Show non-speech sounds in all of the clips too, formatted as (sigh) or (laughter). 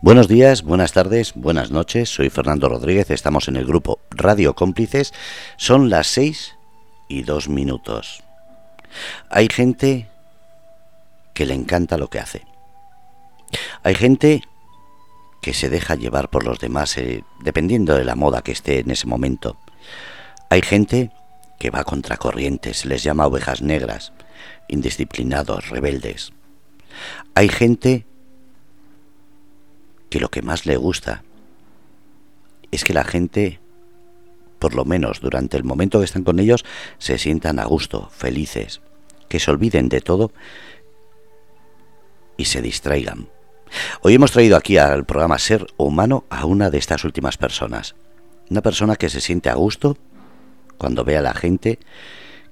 Buenos días, buenas tardes, buenas noches. Soy Fernando Rodríguez. Estamos en el grupo Radio Cómplices. Son las seis y dos minutos. Hay gente que le encanta lo que hace. Hay gente que se deja llevar por los demás eh, dependiendo de la moda que esté en ese momento. Hay gente que va contra corrientes, les llama ovejas negras, indisciplinados, rebeldes. Hay gente que lo que más le gusta es que la gente, por lo menos durante el momento que están con ellos, se sientan a gusto, felices, que se olviden de todo y se distraigan. Hoy hemos traído aquí al programa Ser Humano a una de estas últimas personas. Una persona que se siente a gusto cuando ve a la gente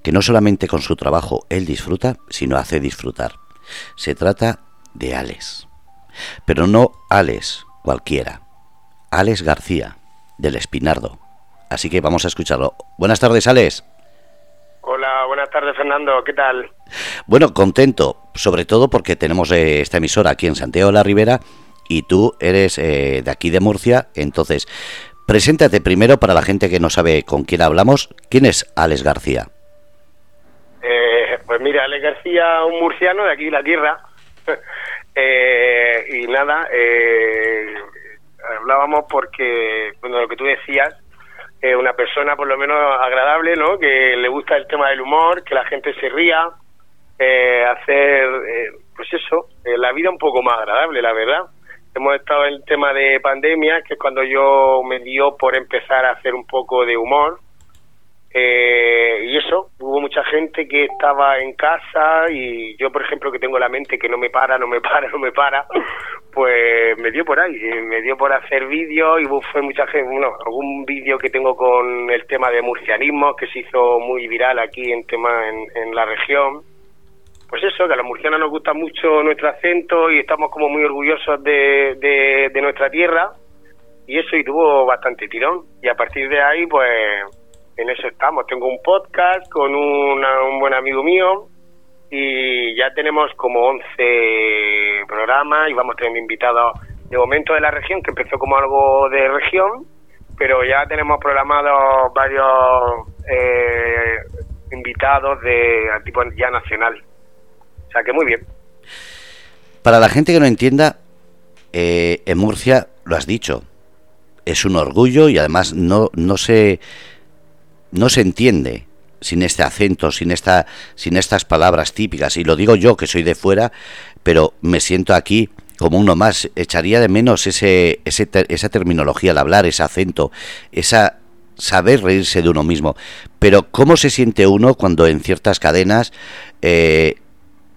que no solamente con su trabajo él disfruta, sino hace disfrutar. Se trata de Alex. Pero no Alex cualquiera. Alex García, del Espinardo. Así que vamos a escucharlo. Buenas tardes, Alex. Hola, buenas tardes, Fernando. ¿Qué tal? Bueno, contento, sobre todo porque tenemos eh, esta emisora aquí en Santiago de la Ribera y tú eres eh, de aquí de Murcia. Entonces, preséntate primero para la gente que no sabe con quién hablamos. ¿Quién es Alex García? Eh, pues mira, Alex García, un murciano de aquí de la tierra. Y nada, hablábamos porque, bueno, lo que tú decías, eh, una persona por lo menos agradable, ¿no? Que le gusta el tema del humor, que la gente se ría, eh, hacer, eh, pues eso, eh, la vida un poco más agradable, la verdad. Hemos estado en el tema de pandemia, que es cuando yo me dio por empezar a hacer un poco de humor, eh, y eso, hubo mucha gente que estaba en casa y yo, por ejemplo, que tengo la mente que no me para, no me (laughs) para, no me para, pues me dio por ahí, me dio por hacer vídeos y fue mucha gente, bueno, algún vídeo que tengo con el tema de murcianismo que se hizo muy viral aquí en tema en, la región. Pues eso, que a los murcianos nos gusta mucho nuestro acento y estamos como muy orgullosos de nuestra tierra y eso y tuvo bastante tirón y a partir de ahí pues en eso estamos. Tengo un podcast con un buen amigo mío y ya tenemos como 11 programas y vamos teniendo invitados de momento de la región, que empezó como algo de región, pero ya tenemos programados varios eh, invitados de tipo ya nacional. O sea que muy bien. Para la gente que no entienda, eh, en Murcia, lo has dicho, es un orgullo y además no, no se no se entiende sin este acento, sin esta, sin estas palabras típicas. Y lo digo yo que soy de fuera, pero me siento aquí como uno más. Echaría de menos ese, ese esa terminología al hablar, ese acento, esa saber reírse de uno mismo. Pero cómo se siente uno cuando en ciertas cadenas eh,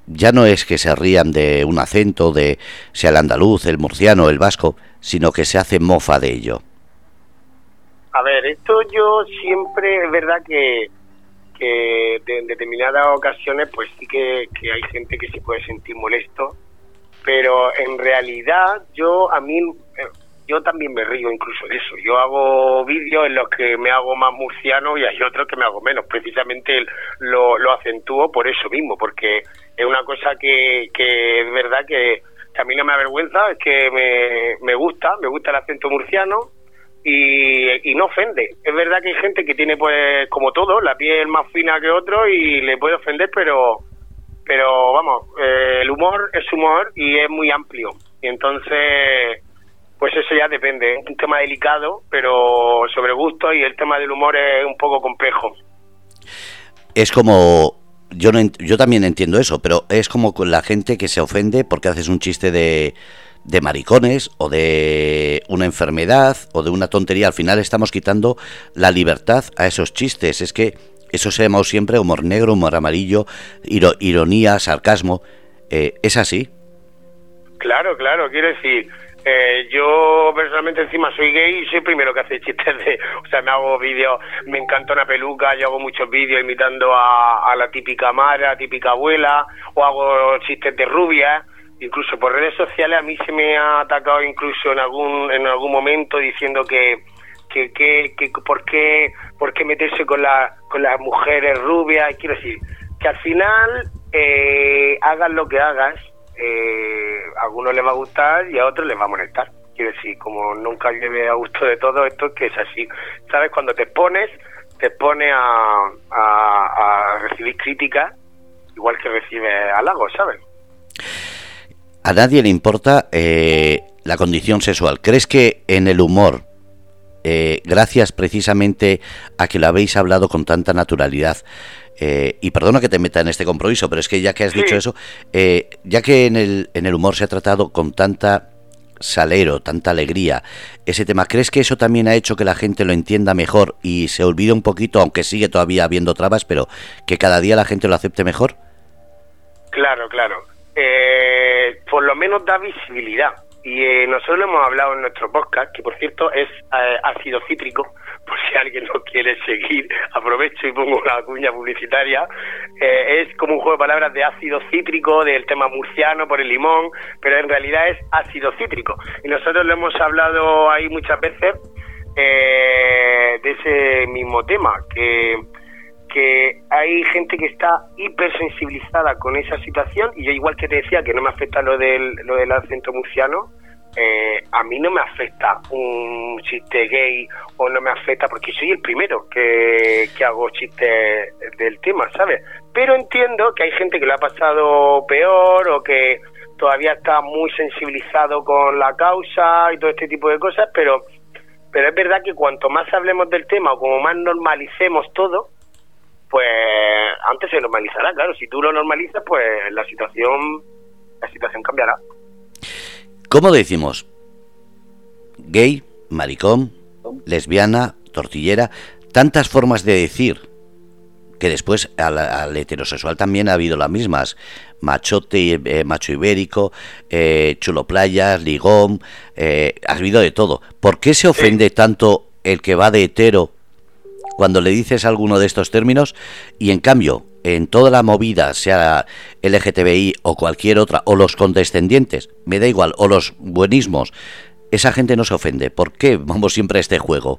ya no es que se rían de un acento, de sea el andaluz, el murciano, el vasco, sino que se hace mofa de ello. A ver, esto yo siempre, es verdad que, que en determinadas ocasiones pues sí que, que hay gente que se puede sentir molesto, pero en realidad yo a mí eh, yo también me río incluso de eso. Yo hago vídeos en los que me hago más murciano y hay otros que me hago menos. Precisamente lo, lo acentúo por eso mismo, porque es una cosa que, que es verdad que, que a mí no me avergüenza, es que me, me gusta, me gusta el acento murciano y, no ofende. Es verdad que hay gente que tiene, pues, como todo, la piel más fina que otro y le puede ofender, pero, pero vamos, eh, el humor es humor y es muy amplio. Y entonces, pues eso ya depende. Es un tema delicado, pero sobre gusto y el tema del humor es un poco complejo. Es como yo no yo también entiendo eso, pero es como con la gente que se ofende porque haces un chiste de de maricones o de una enfermedad o de una tontería. Al final estamos quitando la libertad a esos chistes. Es que eso se llama siempre humor negro, humor amarillo, ironía, sarcasmo. Eh, ¿Es así? Claro, claro. Quiero decir, eh, yo personalmente encima soy gay y soy el primero que hace chistes de... O sea, me hago vídeos, me encanta una peluca, yo hago muchos vídeos imitando a, a la típica madre, típica abuela, o hago chistes de rubia incluso por redes sociales a mí se me ha atacado incluso en algún en algún momento diciendo que que, que, que por qué por qué meterse con la, con las mujeres rubias quiero decir que al final eh, hagas lo que hagas eh, a algunos les va a gustar y a otros les va a molestar Quiero decir, como nunca lleve a gusto de todo esto, que es así. ¿Sabes? Cuando te pones, te pone a, a, recibir críticas, igual que recibe halagos, ¿sabes? A nadie le importa eh, la condición sexual. ¿Crees que en el humor, eh, gracias precisamente a que lo habéis hablado con tanta naturalidad, eh, y perdona que te meta en este compromiso, pero es que ya que has dicho eso, ya que en el, en el humor se ha tratado con tanta salero, tanta alegría, ese tema, ¿crees que eso también ha hecho que la gente lo entienda mejor y se olvide un poquito, aunque sigue todavía habiendo trabas, pero que cada día la gente lo acepte mejor? Claro, claro. Eh, por lo menos da visibilidad. Y eh, nosotros hemos hablado en nuestro podcast, que por cierto es eh, ácido cítrico, (laughs) por si alguien no quiere seguir, aprovecho y pongo una cuña publicitaria. Eh, es como un juego de palabras de ácido cítrico, del tema murciano por el limón, pero en realidad es ácido cítrico. Y nosotros lo hemos hablado ahí muchas veces de ese mismo tema, que que hay gente que está hipersensibilizada con esa situación y yo igual que te decía que no me afecta lo del, lo del acento murciano, eh, a mí no me afecta un chiste gay o no me afecta porque soy el primero que, que hago chistes del tema, ¿sabes? Pero entiendo que hay gente que lo ha pasado peor o que todavía está muy sensibilizado con la causa y todo este tipo de cosas, pero, pero es verdad que cuanto más hablemos del tema o como más normalicemos todo, pues antes se normalizará, claro, si tú lo normalizas, pues la situación la situación cambiará. ¿Cómo decimos? Gay, maricón, lesbiana, tortillera, tantas formas de decir que después al, heterosexual también ha habido las mismas. Machote, eh, macho ibérico, eh, chulo playas, ligón, eh, ha habido de todo. ¿Por qué se ofende tanto el que va de hetero cuando le dices alguno de estos términos y en cambio en toda la movida, sea LGTBI o cualquier otra, o los condescendientes, me da igual, o los buenismos, esa gente no se ofende. ¿Por qué vamos siempre a este juego?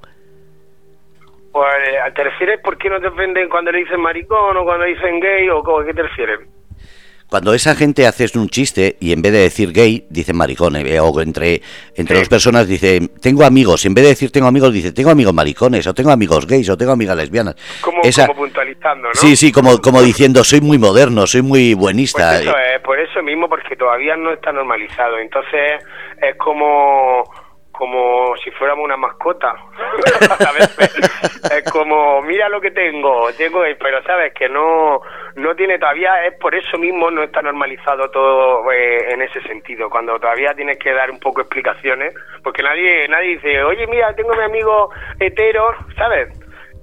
Pues, ¿te refieres por qué no te ofenden cuando le dicen maricón o cuando le dicen gay o a qué te refieres? Cuando esa gente hace un chiste y en vez de decir gay, dice maricones, eh, o entre, entre dos personas dice, tengo amigos, y en vez de decir tengo amigos, dice, tengo amigos maricones, o tengo amigos gays, o tengo amigas lesbianas. Como, como puntualizando, ¿no? Sí, sí, como, como diciendo, soy muy moderno, soy muy buenista. Pues eso es, por eso mismo, porque todavía no está normalizado. Entonces, es como como si fuéramos una mascota. (laughs) es como, mira lo que tengo, tengo, pero sabes que no no tiene todavía, es por eso mismo no está normalizado todo eh, en ese sentido, cuando todavía tienes que dar un poco explicaciones, porque nadie nadie dice, oye, mira, tengo mi amigo hetero, ¿sabes?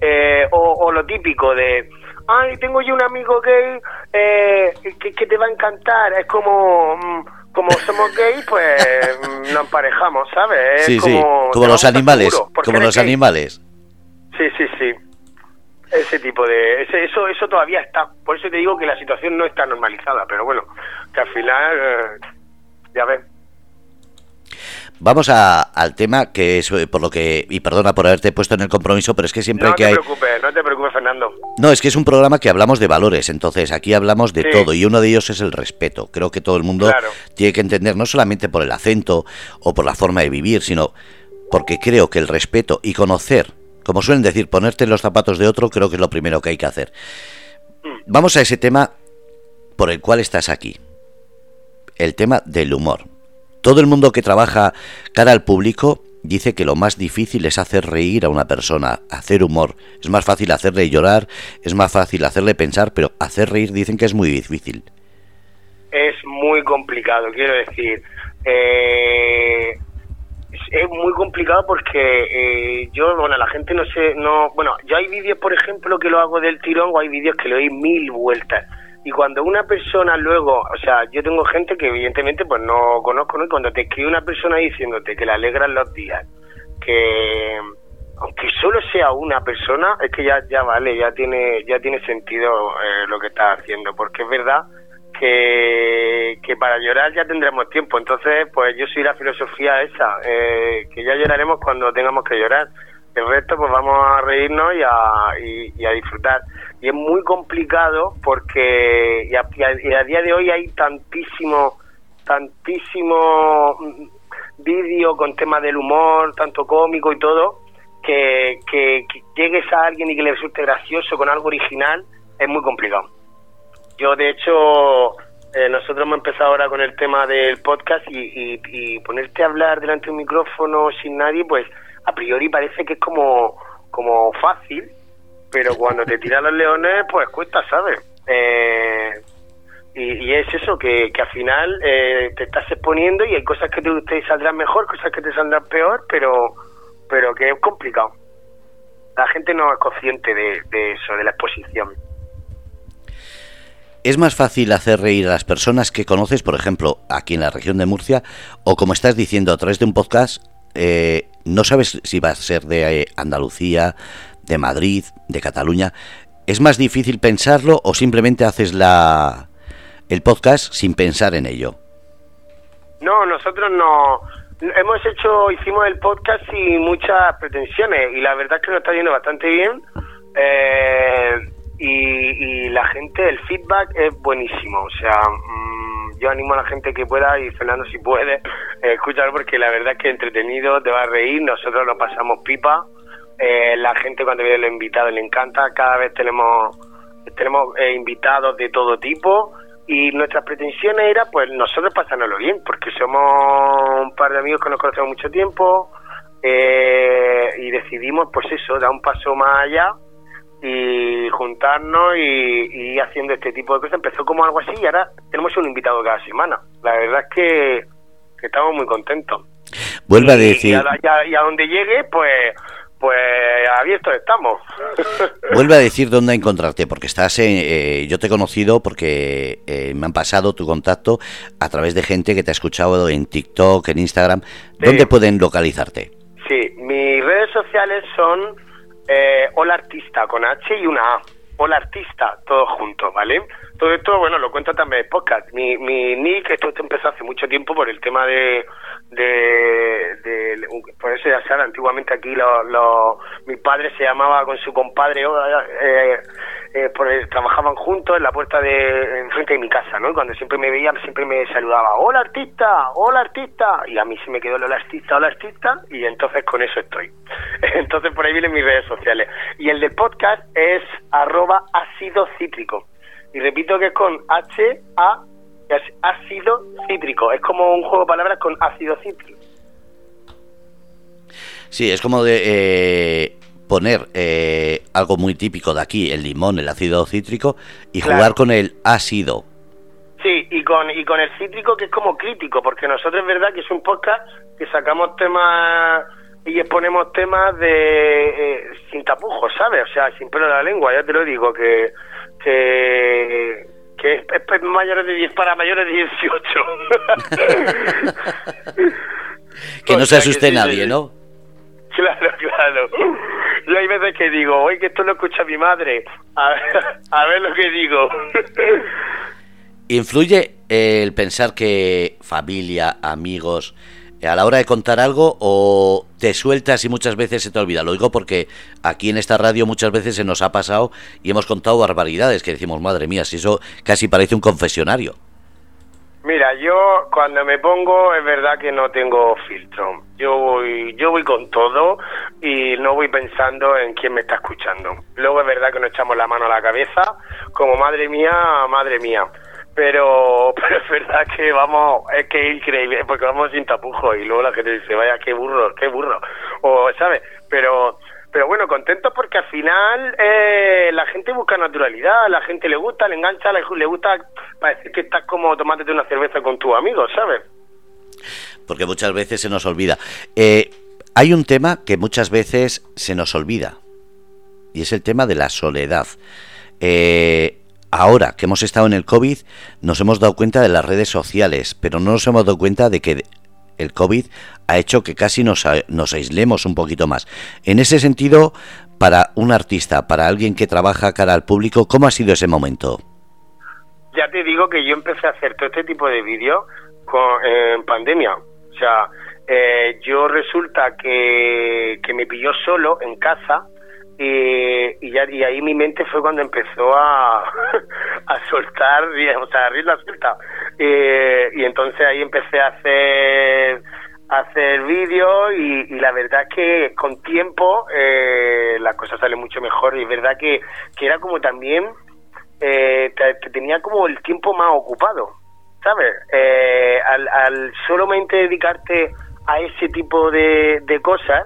Eh, o, lo típico de, ay, tengo yo un amigo gay eh, que, te va a encantar, es como... Mm, como somos gays, pues nos emparejamos, ¿sabes? sí, como, sí, como los animales, como los animales. Sí, sí, sí. Ese tipo de... eso eso todavía está. Por eso te digo que la situación no está normalizada, pero bueno, que al final, eh, ya ves. Vamos al tema que es eh, por lo que, y perdona por haberte puesto en el compromiso, pero es que siempre hay que... No te preocupes, no te preocupes, Fernando. No, es que es un programa que hablamos de valores, entonces aquí hablamos de todo y uno de ellos es el respeto. Creo que todo el mundo tiene que entender, no solamente por el acento o por la forma de vivir, sino porque creo que el respeto y conocer, como suelen decir, ponerte en los zapatos de otro, creo que es lo primero que hay que hacer. Mm. Vamos a ese tema por el cual estás aquí, el tema del humor. Todo el mundo que trabaja cara al público dice que lo más difícil es hacer reír a una persona, hacer humor. Es más fácil hacerle llorar, es más fácil hacerle pensar, pero hacer reír dicen que es muy difícil. Es muy complicado, quiero decir. Eh, es muy complicado porque eh, yo, bueno, la gente no sé, no, bueno, yo hay vídeos, por ejemplo, que lo hago del tirón o hay vídeos que le doy mil vueltas y cuando una persona luego, o sea, yo tengo gente que evidentemente pues no conozco, ¿no? Y cuando te escribe una persona diciéndote que le alegran los días, que aunque solo sea una persona, es que ya ya vale, ya tiene ya tiene sentido eh, lo que estás haciendo, porque es verdad que, que para llorar ya tendremos tiempo, entonces pues yo soy la filosofía esa, eh, que ya lloraremos cuando tengamos que llorar, el resto pues vamos a reírnos y a, y a disfrutar y es muy complicado porque y a, día de hoy hay tantísimo tantísimo vídeo con temas del humor, tanto cómico y todo, que, que, llegues a alguien y que le resulte gracioso con algo original es muy complicado. Yo, de hecho, eh, nosotros hemos empezado ahora con el tema del podcast y, y, ponerte a hablar delante de un micrófono sin nadie, pues a priori parece que es como, como fácil, pero cuando te tiran los leones, pues cuesta, ¿sabes? Eh, y, es eso, que, que al final eh, te estás exponiendo y hay cosas que te, saldrán mejor, cosas que te saldrán peor, pero, pero que es complicado. La gente no es consciente de, de eso, de la exposición. ¿Es más fácil hacer reír a las personas que conoces, por ejemplo, aquí en la región de Murcia, o como estás diciendo a través de un podcast, eh, no sabes si va a ser de Andalucía, de Madrid, de Cataluña? ¿Es más difícil pensarlo o simplemente haces la, el podcast sin pensar en ello? No, nosotros no. Hemos hecho, hicimos el podcast sin muchas pretensiones y la verdad es que nos está yendo bastante bien. Eh, y, la gente, el feedback es buenísimo. O sea, mm, yo animo a la gente que pueda y Fernando si puede eh, (laughs) escuchar porque la verdad es que entretenido, te va a reír, nosotros lo pasamos pipa. Eh, la gente cuando viene los invitados le encanta, cada vez tenemos tenemos invitados de todo tipo y nuestras pretensiones era pues nosotros pasárnoslo bien porque somos un par de amigos que nos conocemos mucho tiempo eh, y decidimos pues eso dar un paso más allá y juntarnos y, y, haciendo este tipo de cosas. Empezó como algo así y ahora tenemos un invitado cada semana. La verdad es que, estamos muy contentos. Vuelve a decir y a donde llegue pues pues abiertos estamos. (laughs) Vuelve a decir dónde encontrarte, porque estás en, eh, yo te he conocido porque eh, me han pasado tu contacto a través de gente que te ha escuchado en TikTok, en Instagram. ¿Dónde pueden localizarte? Sí, mis redes sociales son eh, Hola Artista con H y una A. Hola Artista, todo junto, ¿vale? Todo esto, bueno, lo cuento también en podcast. Mi, mi nick, esto empezó hace mucho tiempo por el tema de, de, por eso ya sabe, antiguamente aquí lo, mi padre se llamaba con su compadre, eh, eh, trabajaban juntos en la puerta de enfrente de mi casa, ¿no? Y cuando siempre me veía, siempre me saludaba, hola artista, hola artista, y a mí se me quedó el hola artista, hola artista, y entonces con eso estoy. (laughs) entonces por ahí vienen mis redes sociales. Y el del podcast es arroba ácido cítrico. Y repito que es con H, A, es ácido cítrico. Es como un juego de palabras con ácido cítrico. Sí, es como de eh, poner eh, algo muy típico de aquí, el limón, el ácido cítrico, y jugar con el ácido. Sí, y con, y con el cítrico que es como crítico, porque nosotros es verdad que es un podcast que sacamos temas y exponemos temas de eh, sin tapujos, ¿sabes? O sea, sin pelo de la lengua, ya te lo digo, que, que que es, mayores de 10 para mayores de 18. (laughs) que no se asuste nadie, ¿no? Claro, claro. Yo hay veces que digo, oye, que esto lo escucha mi madre. A ver, (laughs) a ver lo que digo. ¿Influye el pensar que familia, amigos, a la hora de contar algo o te sueltas y muchas veces se te olvida. Lo digo porque aquí en esta radio muchas veces se nos ha pasado y hemos contado barbaridades que decimos, madre mía, si eso casi parece un confesionario. Mira, yo cuando me pongo es verdad que no tengo filtro. Yo voy, yo voy con todo y no voy pensando en quién me está escuchando. Luego es verdad que nos echamos la mano a la cabeza, como madre mía, madre mía pero, (laughs) pero es verdad que vamos, es que es increíble, porque vamos sin tapujos y luego la gente dice, vaya, qué burro, qué burro, o, ¿sabes? Pero, pero bueno, contentos porque al final eh, la gente busca naturalidad, la gente le gusta, le engancha, le, le gusta parecer que estás como tomándote una cerveza con tus amigos, ¿sabes? Porque muchas veces se nos olvida. Eh, hay un tema que muchas veces se nos olvida y es el tema de la soledad. Eh, ahora que hemos estado en el COVID, nos hemos dado cuenta de las redes sociales, pero no nos hemos dado cuenta de que el COVID ha hecho que casi nos, nos aislemos un poquito más. En ese sentido, para un artista, para alguien que trabaja cara al público, ¿cómo ha sido ese momento? Ya te digo que yo empecé a hacer todo este tipo de vídeos en pandemia. O sea, eh, yo resulta que me pilló solo en casa y, ya, y ahí mi mente fue cuando empezó a, (laughs) a soltar, o sea, a abrir la suelta. y entonces ahí empecé a hacer hacer vídeos y, la verdad es que con tiempo eh, las cosas salen mucho mejor y es verdad que, que era como también eh, te, tenía como el tiempo más ocupado, ¿sabes? Eh, al, al solamente dedicarte a ese tipo de cosas,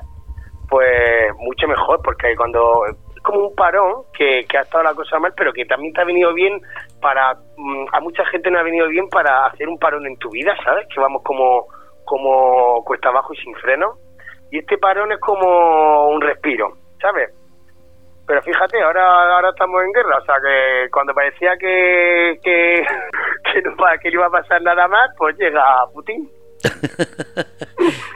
pues mucho mejor, porque cuando es como un parón que, ha estado la cosa mal, pero que también te ha venido bien para, mm, a mucha gente no ha venido bien para hacer un parón en tu vida, ¿sabes? Que vamos como como cuesta abajo y sin freno. Y este parón es como un respiro, ¿sabes? Pero fíjate, ahora ahora estamos en guerra, o sea que cuando parecía que, que, (laughs) que, no, que no iba a pasar nada más, pues llega Putin. (laughs)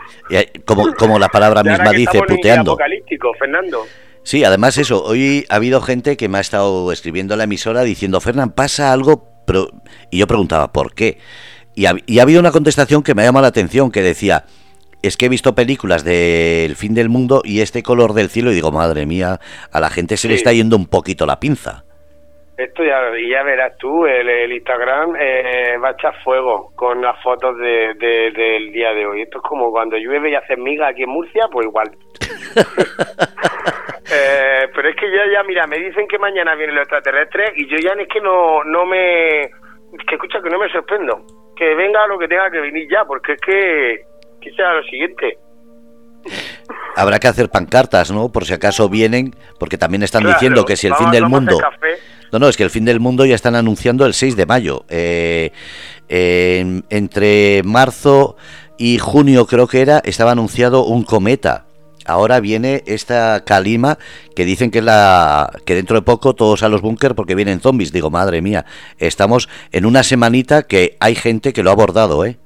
como, como la palabra misma dice, puteando. apocalíptico, Fernando. Sí, además eso, hoy ha habido gente que me ha estado escribiendo a la emisora diciendo, Fernán, pasa algo, pero... y yo preguntaba, ¿por qué? Y ha, habido una contestación que me ha llamado la atención, que decía, es que he visto películas del fin del mundo y este color del cielo y digo, madre mía, a la gente se le está yendo un poquito la pinza. Esto ya, ya verás tú, el, Instagram eh, va a echar fuego con las fotos de, del día de hoy. Esto es como cuando llueve y hace miga aquí en Murcia, pues igual. (laughs) Eh, pero es que ya, ya, mira, me dicen que mañana vienen los extraterrestres y yo ya es que no, no me... Que escucha, que no me sorprendo que venga lo que tenga que venir ya, porque es que, que sea lo siguiente. Habrá que hacer pancartas, ¿no? Por si acaso vienen, porque también están diciendo que si el fin del mundo... No, no, es que el fin del mundo ya están anunciando el 6 de mayo. Eh, entre marzo y junio creo que era, estaba anunciado un cometa ahora viene esta calima que dicen que la que dentro de poco todos a los búnker porque vienen zombies. Digo, madre mía, estamos en una semanita que hay gente que lo ha abordado, ¿eh?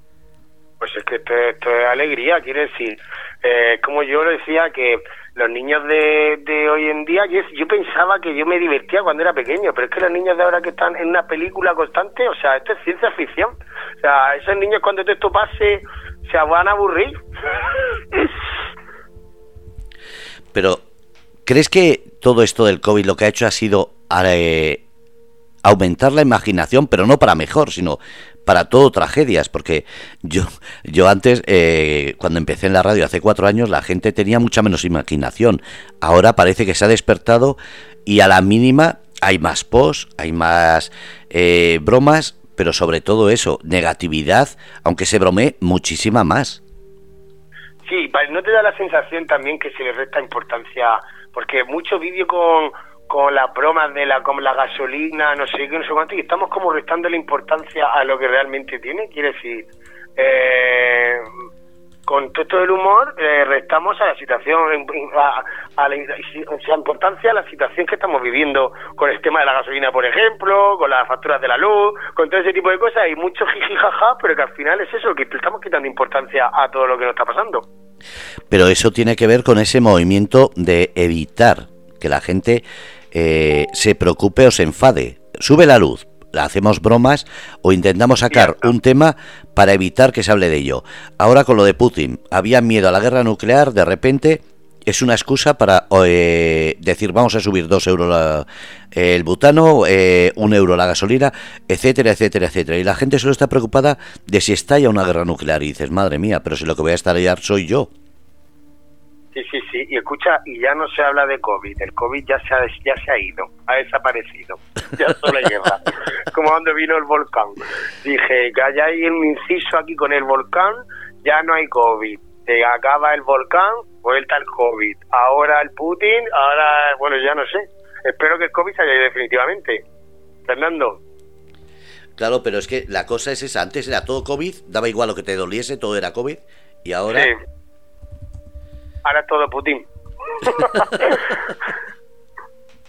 Pues es que esto, es alegría, quiere decir, eh, como yo decía, que los niños de, de hoy en día, yo, pensaba que yo me divertía cuando era pequeño, pero es que los niños de ahora que están en una película constante, o sea, esto es ciencia ficción. O sea, esos niños cuando esto pase se van a aburrir. (laughs) Pero, ¿crees que todo esto del COVID lo que ha hecho ha sido eh, aumentar la imaginación, pero no para mejor, sino para todo tragedias? Porque yo, yo antes, eh, cuando empecé en la radio hace cuatro años, la gente tenía mucha menos imaginación. Ahora parece que se ha despertado y a la mínima hay más post, hay más eh, bromas, pero sobre todo eso, negatividad, aunque se bromee muchísima más. Sí, ¿no te da la sensación también que se le resta importancia? Porque mucho vídeo con, con las bromas de la, con la gasolina, no sé qué, no sé cuánto, y estamos como restando la importancia a lo que realmente tiene. Quiere decir, eh, con todo el humor eh, restamos a la situación, a, la, importancia a la situación que estamos viviendo con el tema de la gasolina, por ejemplo, con las facturas de la luz, con todo ese tipo de cosas, y mucho jiji jaja, pero que al final es eso, que estamos quitando importancia a todo lo que nos está pasando. Pero eso tiene que ver con ese movimiento de evitar que la gente eh, se preocupe o se enfade. Sube la luz, hacemos bromas o intentamos sacar un tema para evitar que se hable de ello. Ahora con lo de Putin, había miedo a la guerra nuclear, de repente es una excusa para eh, decir vamos a subir dos euros el butano, eh, un euro la gasolina, etcétera, etcétera, etcétera. Y la gente solo está preocupada de si estalla una guerra nuclear. Y dices, madre mía, pero si lo que voy a estallar soy yo. Sí, sí, sí. Y escucha, y ya no se habla de COVID. El COVID ya se ha, ya se ha ido, ha desaparecido. Ya solo lleva. (laughs) Como cuando vino el volcán. Dije, que ahí un inciso aquí con el volcán, ya no hay COVID. Se acaba el volcán, vuelta el COVID. Ahora el Putin, ahora, bueno, ya no sé. Espero que el COVID se haya ido definitivamente. Fernando. Claro, pero es que la cosa es esa. Antes era todo COVID, daba igual lo que te doliese, todo era COVID. Y ahora... Sí. Ahora todo Putin. (laughs)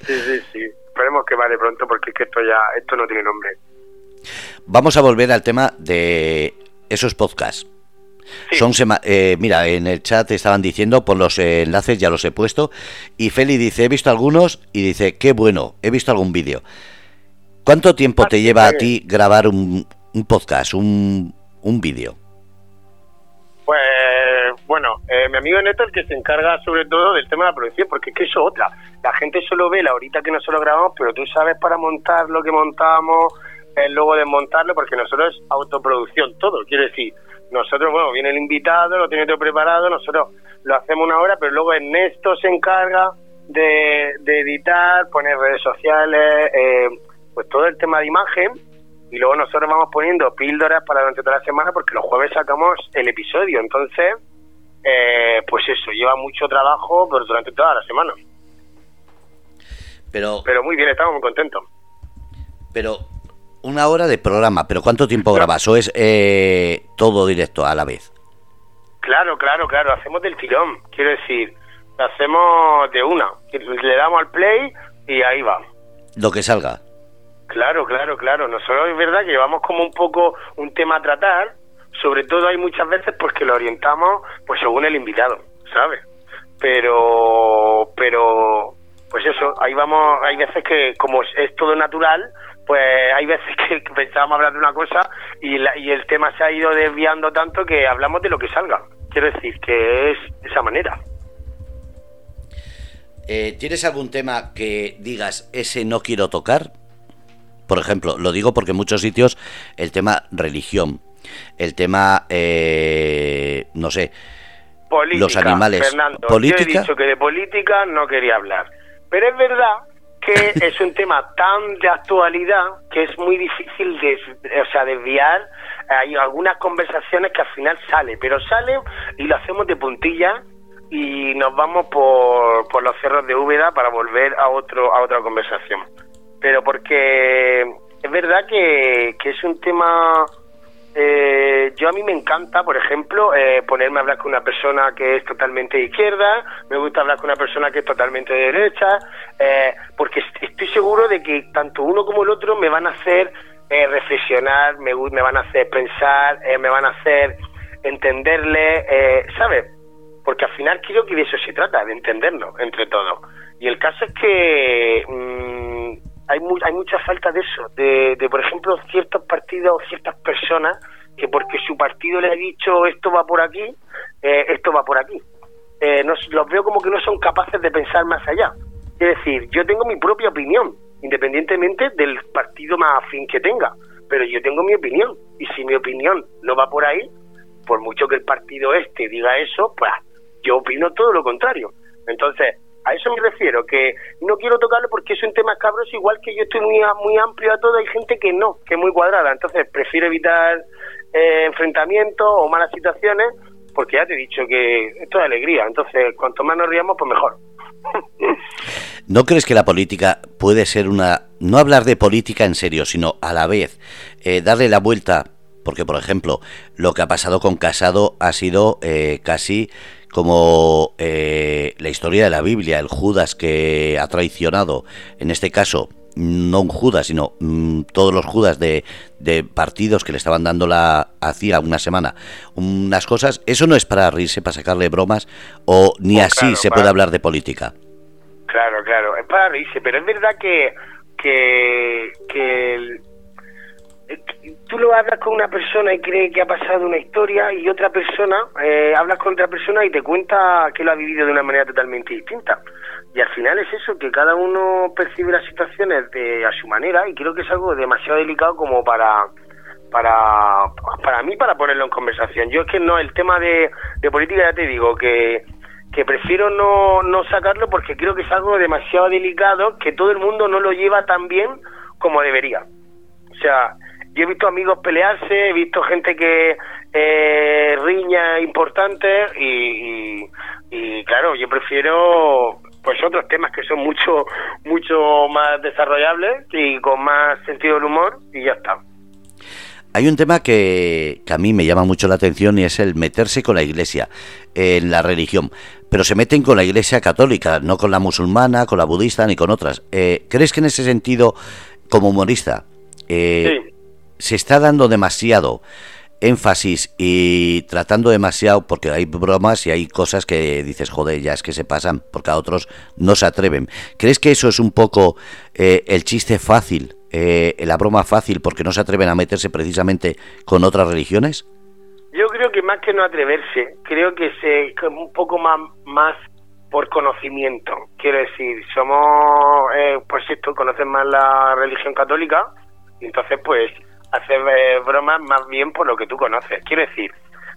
sí, sí, sí. Esperemos que vale pronto porque es que esto ya, esto no tiene nombre. Vamos a volver al tema de esos podcasts. Son eh, mira, en el chat estaban diciendo, por los enlaces ya los he puesto, y Feli dice, he visto algunos, y dice, qué bueno, he visto algún vídeo. ¿Cuánto tiempo te lleva a ti grabar un, un podcast, un, un vídeo? Pues bueno, eh, mi amigo Neto el que se encarga sobre todo del tema de la producción, porque es que eso otra. La gente solo ve la horita que nosotros grabamos, pero tú sabes para montar lo que montamos, el luego desmontarlo, porque nosotros es autoproducción todo. Quiero decir, nosotros, bueno, viene el invitado, lo tiene todo preparado, nosotros lo hacemos una hora, pero luego Ernesto se encarga de, editar, poner redes sociales, eh, pues todo el tema de imagen, y luego nosotros vamos poniendo píldoras para durante toda la semana, porque los jueves sacamos el episodio, entonces, eh, pues eso, lleva mucho trabajo pero durante toda la semana. Pero, pero muy bien, estamos muy contentos. Pero una hora de programa, pero ¿cuánto tiempo grabas? ¿O es eh, todo directo a la vez? Claro, claro, claro, hacemos del tirón, quiero decir, hacemos de una, le damos al play y ahí va. Lo que salga. Claro, claro, claro. Nosotros es verdad que llevamos como un poco un tema a tratar, sobre todo hay muchas veces pues que lo orientamos pues según el invitado, ¿sabes? Pero, pero, pues eso, ahí vamos, hay veces que como es todo natural, pues hay veces (laughs) que pensábamos hablar de una cosa y, y el tema se ha ido desviando tanto que hablamos de lo que salga. Quiero decir que es de esa manera. Eh, ¿Tienes algún tema que digas, ese no quiero tocar? Por ejemplo, lo digo porque en muchos sitios el tema religión, el tema, eh, no sé, los animales, Fernando, política. Yo he dicho que de política no quería hablar, pero es verdad que (laughs) es un tema tan de actualidad que es muy difícil de, o sea, desviar. Hay algunas conversaciones que al final sale, pero sale y lo hacemos de puntilla y nos vamos por, por los cerros de Úbeda para volver a otro a otra conversación. Pero porque es verdad que, que es un tema eh, yo a mí me encanta, por ejemplo, eh, ponerme a hablar con una persona que es totalmente de izquierda, me gusta hablar con una persona que es totalmente de derecha, eh, porque estoy seguro de que tanto uno como el otro me van a hacer eh, reflexionar, me, me van a hacer pensar, me van a hacer entenderle, ¿sabes? Porque al final creo que de eso se trata, de entendernos entre todos. Y el caso es que... Mm, hay, hay mucha falta de eso, de, de, por ejemplo, ciertos partidos o ciertas personas que porque su partido le ha dicho esto va por aquí, eh, esto va por aquí. Eh, los veo como que no son capaces de pensar más allá. Es decir, yo tengo mi propia opinión, independientemente del partido más afín que tenga, pero yo tengo mi opinión, y si mi opinión no va por ahí, por mucho que el partido este diga eso, pues yo opino todo lo contrario. Entonces, a eso me refiero, que no quiero tocarlo porque es un tema cabros, igual que yo estoy muy, muy amplio a todo, hay gente que no, que es muy cuadrada. Entonces prefiero evitar eh, enfrentamientos o malas situaciones, porque ya te he dicho que esto es alegría. Entonces, cuanto más nos riamos, pues mejor. ¿No crees que la política puede ser una... no hablar de política en serio, sino a la vez eh, darle la vuelta? Porque, por ejemplo, lo que ha pasado con Casado ha sido eh, casi como eh, la historia de la Biblia, el Judas que ha traicionado, en este caso, no un Judas, sino mm, todos los Judas de, de, partidos que le estaban dando la hacía una semana unas cosas, eso no es para reírse, para sacarle bromas, o ni oh, así se puede hablar de política. Claro, claro, es para reírse, pero es verdad que, que, que tú lo hablas con una persona y cree que ha pasado una historia y otra persona, eh, hablas con otra persona y te cuenta que lo ha vivido de una manera totalmente distinta. Y al final es eso, que cada uno percibe las situaciones de, a su manera y creo que es algo demasiado delicado como para para para mí para ponerlo en conversación. Yo es que no, el tema de, de política ya te digo que que prefiero no, no sacarlo porque creo que es algo demasiado delicado que todo el mundo no lo lleva tan bien como debería. O sea, yo he visto amigos pelearse, he visto gente que eh, riña importante y, y, claro, yo prefiero pues otros temas que son mucho mucho más desarrollables y con más sentido del humor y ya está. Hay un tema que, que, a mí me llama mucho la atención y es el meterse con la iglesia, en la religión. Pero se meten con la iglesia católica, no con la musulmana, con la budista ni con otras. Eh, ¿Crees que en ese sentido, como humorista, eh, se está dando demasiado énfasis y tratando demasiado, porque hay bromas y hay cosas que dices, joder, ya es que se pasan, porque a otros no se atreven. ¿Crees que eso es un poco eh, el chiste fácil, eh, la broma fácil, porque no se atreven a meterse precisamente con otras religiones? Yo creo que más que no atreverse, creo que se un poco más, más por conocimiento. Quiero decir, somos, eh, pues esto, conocen más la religión católica, entonces pues hacer eh, bromas más bien por lo que tú conoces. Quiero decir,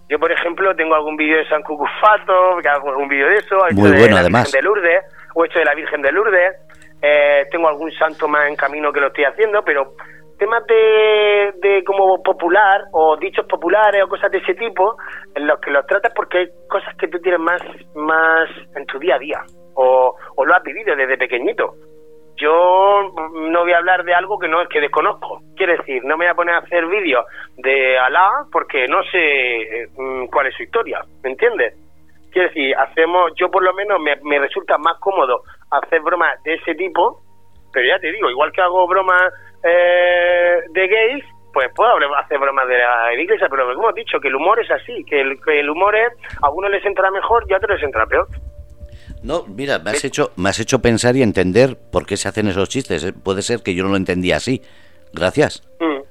Yo, por ejemplo, tengo algún vídeo de San Cucufato, hago algún vídeo de eso, he hecho Muy de la además. Virgen de Lourdes, o he hecho de la Virgen de Lourdes, eh, tengo algún santo más en camino que lo estoy haciendo, pero temas de, de como popular o dichos populares o cosas de ese tipo en los que los tratas porque hay cosas que tú tienes más más en tu día a día o, o lo has vivido desde pequeñito yo no voy a hablar de algo que no que desconozco quiere decir no me voy a poner a hacer vídeos de Alá porque no sé mm, cuál es su historia ¿me entiendes? quiere decir hacemos yo por lo menos me, me resulta más cómodo hacer bromas de ese tipo pero ya te digo igual que hago bromas eh, de gays pues puedo hacer bromas de la iglesia pero como he dicho que el humor es así que el, que el humor es a unos les entra mejor y a otros les entra peor No, mira, me has hecho, me has hecho pensar y entender por qué se hacen esos chistes. ¿eh? Puede ser que yo no lo entendía así. Gracias. Mm,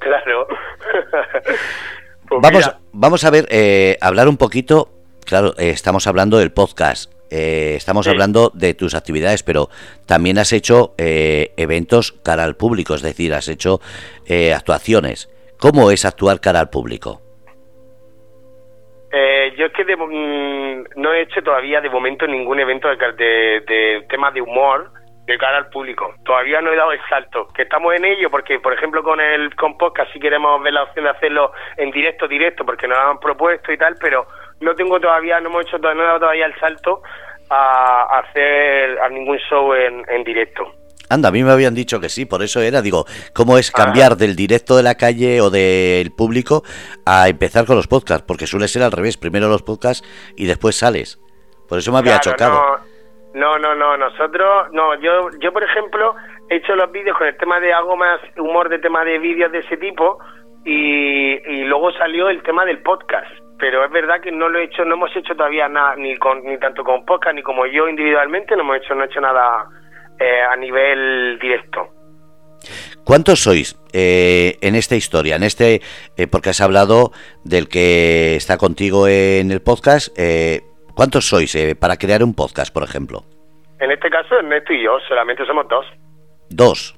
claro (laughs) Pues Vamos, mira, vamos a ver, eh, hablar un poquito. Claro, eh, estamos hablando del podcast. eh, estamos Sí. hablando de tus actividades, pero también has hecho eh, eventos cara al público, es decir, has hecho eh, actuaciones. ¿Cómo es actuar cara al público? Eh, yo es que de mm, no he hecho todavía de momento ningún evento de, de, de temas de humor de cara al público. Todavía no he dado el salto. Que estamos en ello porque, por ejemplo, con el con podcast sí queremos ver la opción de hacerlo en directo, directo, porque nos lo han propuesto y tal, pero no tengo todavía, no hemos hecho, to- no he dado todavía el salto a, hacer a ningún show en directo. Anda, a mí me habían dicho que sí, por eso era, digo, ¿cómo es cambiar del directo de la calle o del público a empezar con los podcasts? Porque suele ser al revés, primero los podcasts y después sales. Por eso me había Claro, chocado. No, no, no, no, nosotros, no, yo, yo por ejemplo, he hecho los vídeos con el tema de algo más humor de tema de vídeos de ese tipo y, y luego salió el tema del podcast. Pero es verdad que no lo he hecho, no hemos hecho todavía nada, ni con, ni tanto con podcast ni como yo individualmente, no hemos hecho, no he hecho nada eh, a nivel directo. ¿Cuántos sois eh, en esta historia? En este, eh, porque has hablado del que está contigo en el podcast. eh, ¿Cuántos sois eh, para crear un podcast, por ejemplo? En este caso, Ernesto y yo, solamente somos dos. Dos.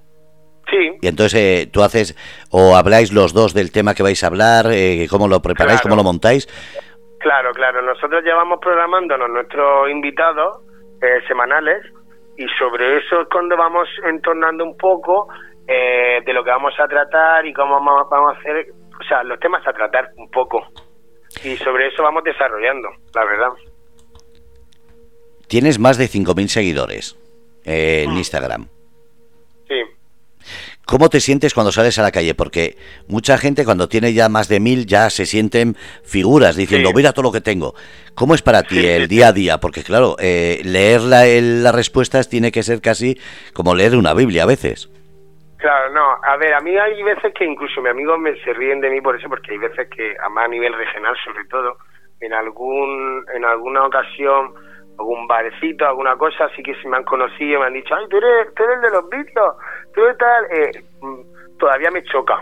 Sí, Y entonces eh, tú haces o habláis los dos del tema que vais a hablar, eh, cómo lo preparáis, Claro. cómo lo montáis. Claro, claro. Nosotros llevamos programándonos nuestros invitados eh, semanales y sobre eso es cuando vamos entornando un poco eh, de lo que vamos a tratar y cómo vamos, vamos a hacer, o sea, los temas a tratar un poco. Y sobre eso vamos desarrollando, la verdad. Tienes más de 5.000 seguidores eh, en Instagram. Sí. ¿Cómo te sientes cuando sales a la calle? Porque mucha gente cuando tiene ya más de mil ya se sienten figuras diciendo, Sí. mira todo lo que tengo. ¿Cómo es para ti Sí, el sí, día a día? Porque claro, eh, leer la- las respuestas tiene que ser casi como leer una Biblia a veces. Claro, no, a ver, a mí hay veces que incluso mis amigos me se ríen de mí por eso, porque hay veces que, además a nivel regional sobre todo, en algún en alguna ocasión, algún barecito, alguna cosa, así que se me han conocido, me han dicho, ay, tú eres, tú eres el de los Beatles, tú eres tal, eh, mm, todavía me choca,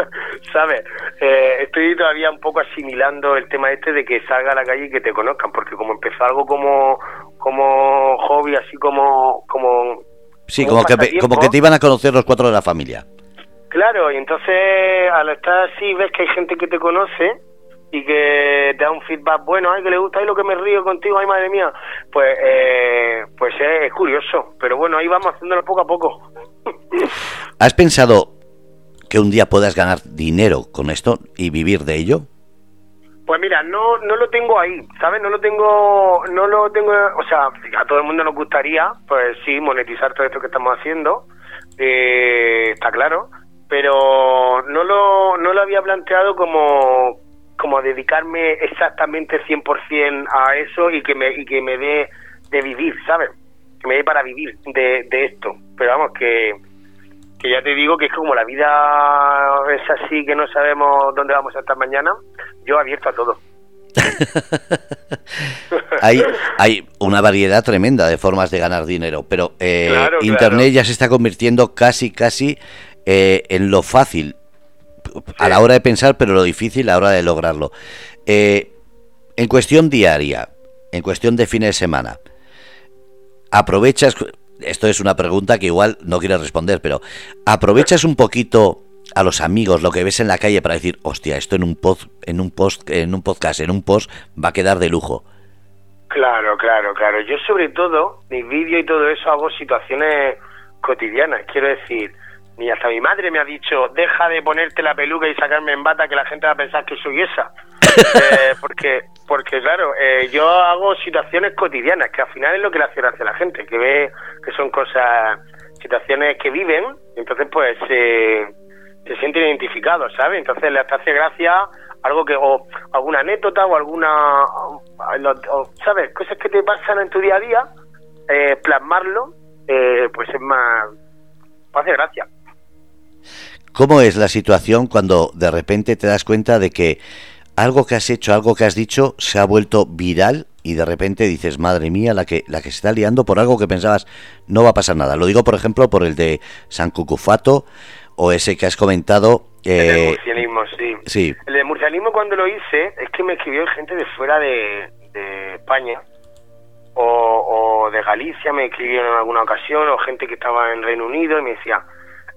(laughs) ¿sabes? Eh, estoy todavía un poco asimilando el tema este de que salga a la calle y que te conozcan, porque como empezó algo como como hobby, así como como Sí, Como como que, como que te iban a conocer los cuatro de la familia. Claro, y entonces al estar así ves que hay gente que te conoce y que te da un feedback bueno, ay, que le gusta, ay, lo que me río contigo, ay, madre mía, pues eh, pues es, es curioso, pero bueno, ahí vamos haciéndolo poco a poco. (laughs) ¿Has pensado que un día puedas ganar dinero con esto y vivir de ello? Pues mira, no no lo tengo ahí, ¿sabes? No lo tengo, no lo tengo, o sea, a todo el mundo nos gustaría, pues sí, monetizar todo esto que estamos haciendo, eh, está claro, pero no lo, no lo había planteado como, como dedicarme exactamente 100% a eso y que me, y que me dé de vivir, ¿sabes? Que me dé para vivir de, de esto, pero vamos, que, que ya te digo que es como la vida es así, que no sabemos dónde vamos a estar mañana, yo abierto a todo. (laughs) hay, hay una variedad tremenda de formas de ganar dinero, pero eh, Claro, Internet claro. ya se está convirtiendo casi, casi eh, en lo fácil a la hora de pensar, pero lo difícil a la hora de lograrlo. Eh, en cuestión diaria, en cuestión de fines de semana, aprovechas, esto es una pregunta que igual no quieres responder, pero aprovechas un poquito a los amigos lo que ves en la calle para decir, hostia, esto en un post, en un post, en un podcast, en un post va a quedar de lujo. Claro, claro, claro. Yo sobre todo, mis vídeos y todo eso hago situaciones cotidianas. Quiero decir, ni hasta mi madre me ha dicho, deja de ponerte la peluca y sacarme en bata que la gente va a pensar que soy esa. (laughs) Eh, porque, porque claro, eh, yo hago situaciones cotidianas, que al final es lo que le hace gracia a la gente, que ve que son cosas, situaciones que viven, entonces pues se sienten identificados, ¿sabes? Entonces les hace gracia algo que, o alguna anécdota o alguna, ¿sabes? Cosas que te pasan en tu día a día, eh, plasmarlo, pues es más, hace gracia. ¿Cómo es la situación cuando de repente te das cuenta de que algo que has hecho, algo que has dicho, se ha vuelto viral y de repente dices, madre mía, la que, la que se está liando por algo que pensabas no va a pasar nada. Lo digo, por ejemplo, por el de San Cucufato o ese que has comentado. Eh, el de murcianismo, sí. sí. El de murcianismo cuando lo hice es que me escribió gente de fuera de, España o, o, de Galicia, me escribieron en alguna ocasión, o gente que estaba en Reino Unido y me decía,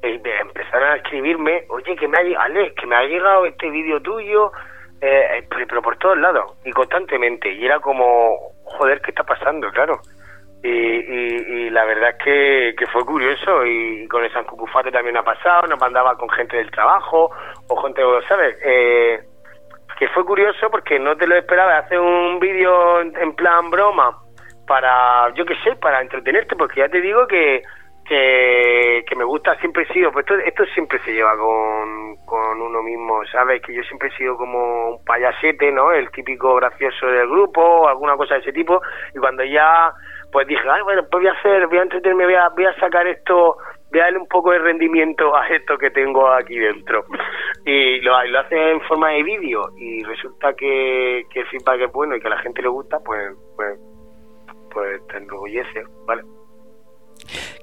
eh, empezaron a escribirme, oye, que me ha llegado, que me ha llegado este vídeo tuyo, eh, eh, pero, por todos lados y constantemente. Y era como, joder, ¿qué está pasando? Claro. Y, y, la verdad es que, que, fue curioso y, con el San Cucufate también ha pasado, nos mandaba con gente del trabajo o gente, ¿sabes? Eh, que fue curioso porque no te lo esperaba hacer un vídeo en, plan broma para, yo qué sé, para entretenerte, porque ya te digo que que, me gusta, siempre he sido, pues esto, esto siempre se lleva con, con uno mismo, ¿sabes? Que yo siempre he sido como un payasete, ¿no? El típico gracioso del grupo, alguna cosa de ese tipo, y cuando ya, pues dije, ay, bueno, pues voy a hacer, voy a entretenerme, voy a, voy a sacar esto, voy a darle un poco de rendimiento a esto que tengo aquí dentro. Y lo, lo hace en forma de vídeo, y resulta que, que el feedback es bueno y que a la gente le gusta, pues, pues, pues te enorgullece, ¿vale?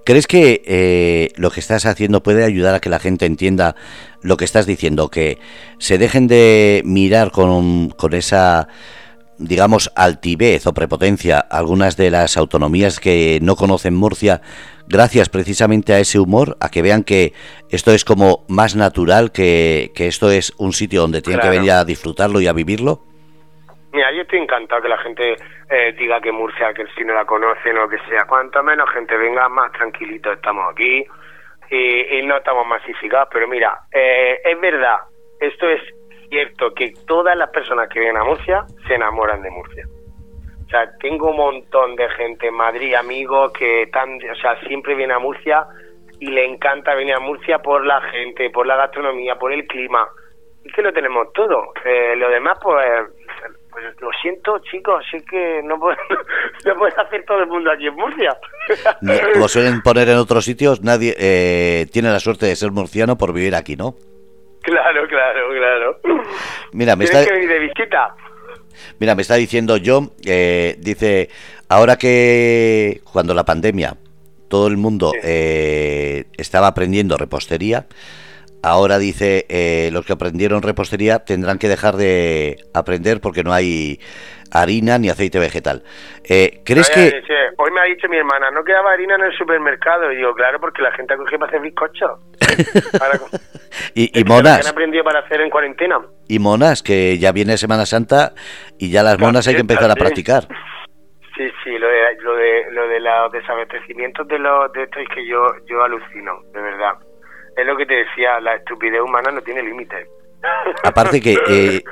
¿Crees que eh, lo que estás haciendo puede ayudar a que la gente entienda lo que estás diciendo? Que se dejen de mirar con, con esa, digamos, altivez o prepotencia algunas de las autonomías que no conocen Murcia, gracias precisamente a ese humor, a que vean que esto es como más natural, que, que esto es un sitio donde tienen que venir a disfrutarlo y a vivirlo? Mira, yo estoy encantado que la gente eh, diga que Murcia, que si no la conocen o que sea. Cuanto menos gente venga, más tranquilitos estamos aquí y, no estamos masificados. Pero mira, eh, es verdad, esto es cierto, que todas las personas que vienen a Murcia se enamoran de Murcia. O sea, tengo un montón de gente en Madrid, amigos, que están, o sea, siempre viene a Murcia y le encanta venir a Murcia por la gente, por la gastronomía, por el clima. Y que lo tenemos todo. Eh, lo demás, pues, pues lo siento, chicos, es que no (laughs) puede, no hacer todo el mundo aquí en Murcia. Como suelen poner en otros sitios, nadie eh, tiene la suerte de ser murciano por vivir aquí, ¿no? Claro, claro, claro. Mira, me está... que venir de visita. Mira, me está diciendo John, eh, dice, ahora que cuando la pandemia todo el mundo eh, estaba aprendiendo repostería, Ahora dice, eh, los que aprendieron repostería tendrán que dejar de aprender porque no hay harina ni aceite vegetal. Eh, ¿Crees que...? hoy me ha dicho mi hermana, no quedaba harina en el supermercado. Y digo, claro, porque la gente ha cogido para hacer bizcochos. (laughs) y, monas... han aprendido para hacer en cuarentena. Y monas, que ya viene Semana Santa y ya las monas hay que empezar a practicar. Sí, sí, lo de, lo de, lo de los desabastecimientos de, los, de esto es que yo, yo alucino, de verdad es lo que te decía, la estupidez humana no tiene límites. (laughs) Aparte que eh,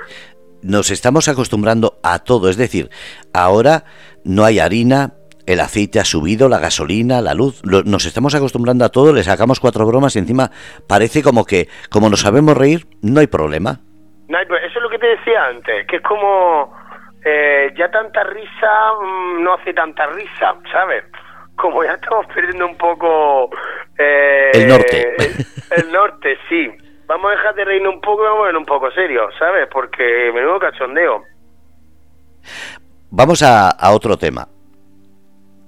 nos estamos acostumbrando a todo, es decir, ahora no hay harina, el aceite ha subido, la gasolina, la luz, nos estamos acostumbrando a todo, le sacamos cuatro bromas y encima parece como que, como nos sabemos reír, no hay problema. No hay, eso es lo que te decía antes, que es como eh, ya tanta risa mm, no hace tanta risa, ¿sabes? Como ya estamos perdiendo un poco... Eh, el norte. El, norte, sí. Vamos a dejar de reírnos un poco y vamos a ver un poco serio, ¿sabes? Porque menudo cachondeo. Vamos a, otro tema.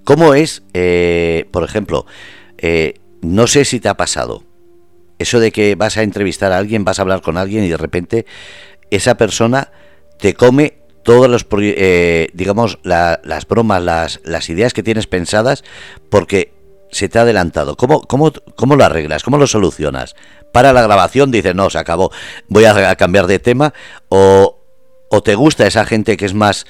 ¿Cómo es, eh, por ejemplo, eh, no sé si te ha pasado, eso de que vas a entrevistar a alguien, vas a hablar con alguien y de repente esa persona te come todos los, eh, digamos, las bromas, las, las ideas que tienes pensadas, porque se te ha adelantado, ¿cómo, cómo, cómo lo arreglas? ¿Cómo lo solucionas? Para la grabación dices, no, se acabó, voy a, cambiar de tema, o, o te gusta esa gente que es más,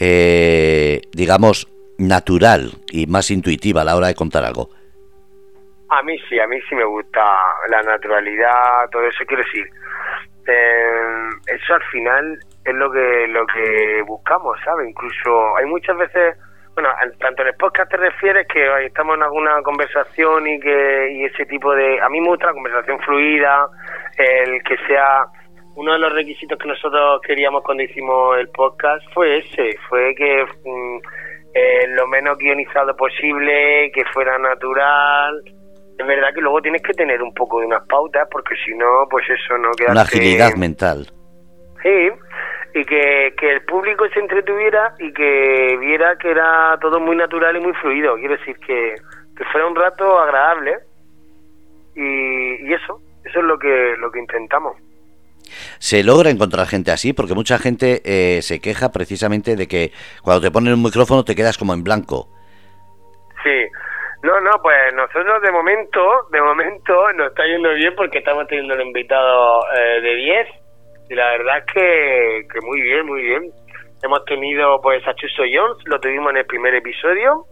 eh, digamos, natural y más intuitiva a la hora de contar algo. A mí sí, a mí sí me gusta la naturalidad, todo eso. Quiero decir, eh, eso al final es lo que lo que buscamos, ¿sabes? Incluso hay muchas veces, bueno, tanto en el podcast te refieres que estamos en alguna conversación y que y ese tipo de, a mí me gusta la conversación fluida, el que sea uno de los requisitos que nosotros queríamos cuando hicimos el podcast fue ese, fue que mm, eh, lo menos guionizado posible, que fuera natural. Es verdad que luego tienes que tener un poco de unas pautas, porque si no, pues eso no queda. Una agilidad mental. Sí, y que, que el público se entretuviera y que viera que era todo muy natural y muy fluido. Quiero decir que, que fuera un rato agradable y, y eso, eso es lo que, lo que intentamos. ¿Se logra encontrar gente así? Porque mucha gente eh, se queja precisamente de que cuando te ponen un micrófono te quedas como en blanco. Sí. No, no, pues nosotros de momento, de momento nos está yendo bien porque estamos teniendo un invitado eh, de 10 y la verdad es que, que muy bien, muy bien. Hemos tenido pues a Chuso Jones, lo tuvimos en el primer episodio.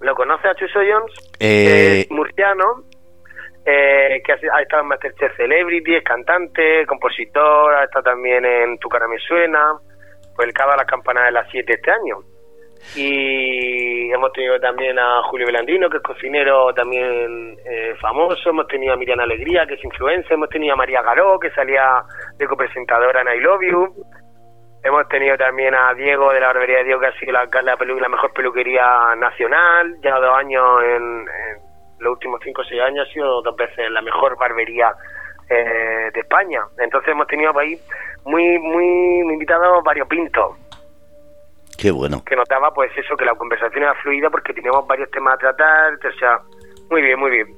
¿Lo conoce a Chuso Jones? Eh... Es murciano eh, que ha, estado en Masterchef Celebrity, es cantante, compositor, ha estado también en Tu cara me suena, pues el cava la campana de las 7 este año. Y hemos tenido también a Julio Belandino, que es cocinero también eh, famoso, hemos tenido a Miriam Alegría, que es influencer, hemos tenido a María Garó, que salía de copresentadora en I Love You, hemos tenido también a Diego de la Barbería de Diego, que ha sido la, la, mejor peluquería nacional, ya dos años en los últimos 5 o 6 años ha sido dos veces la mejor barbería eh, de España. Entonces hemos tenido ahí muy, muy invitados varios pintos. Qué bueno. Que notaba pues eso, que la conversación era fluida porque teníamos varios temas a tratar, o sea, muy bien, muy bien.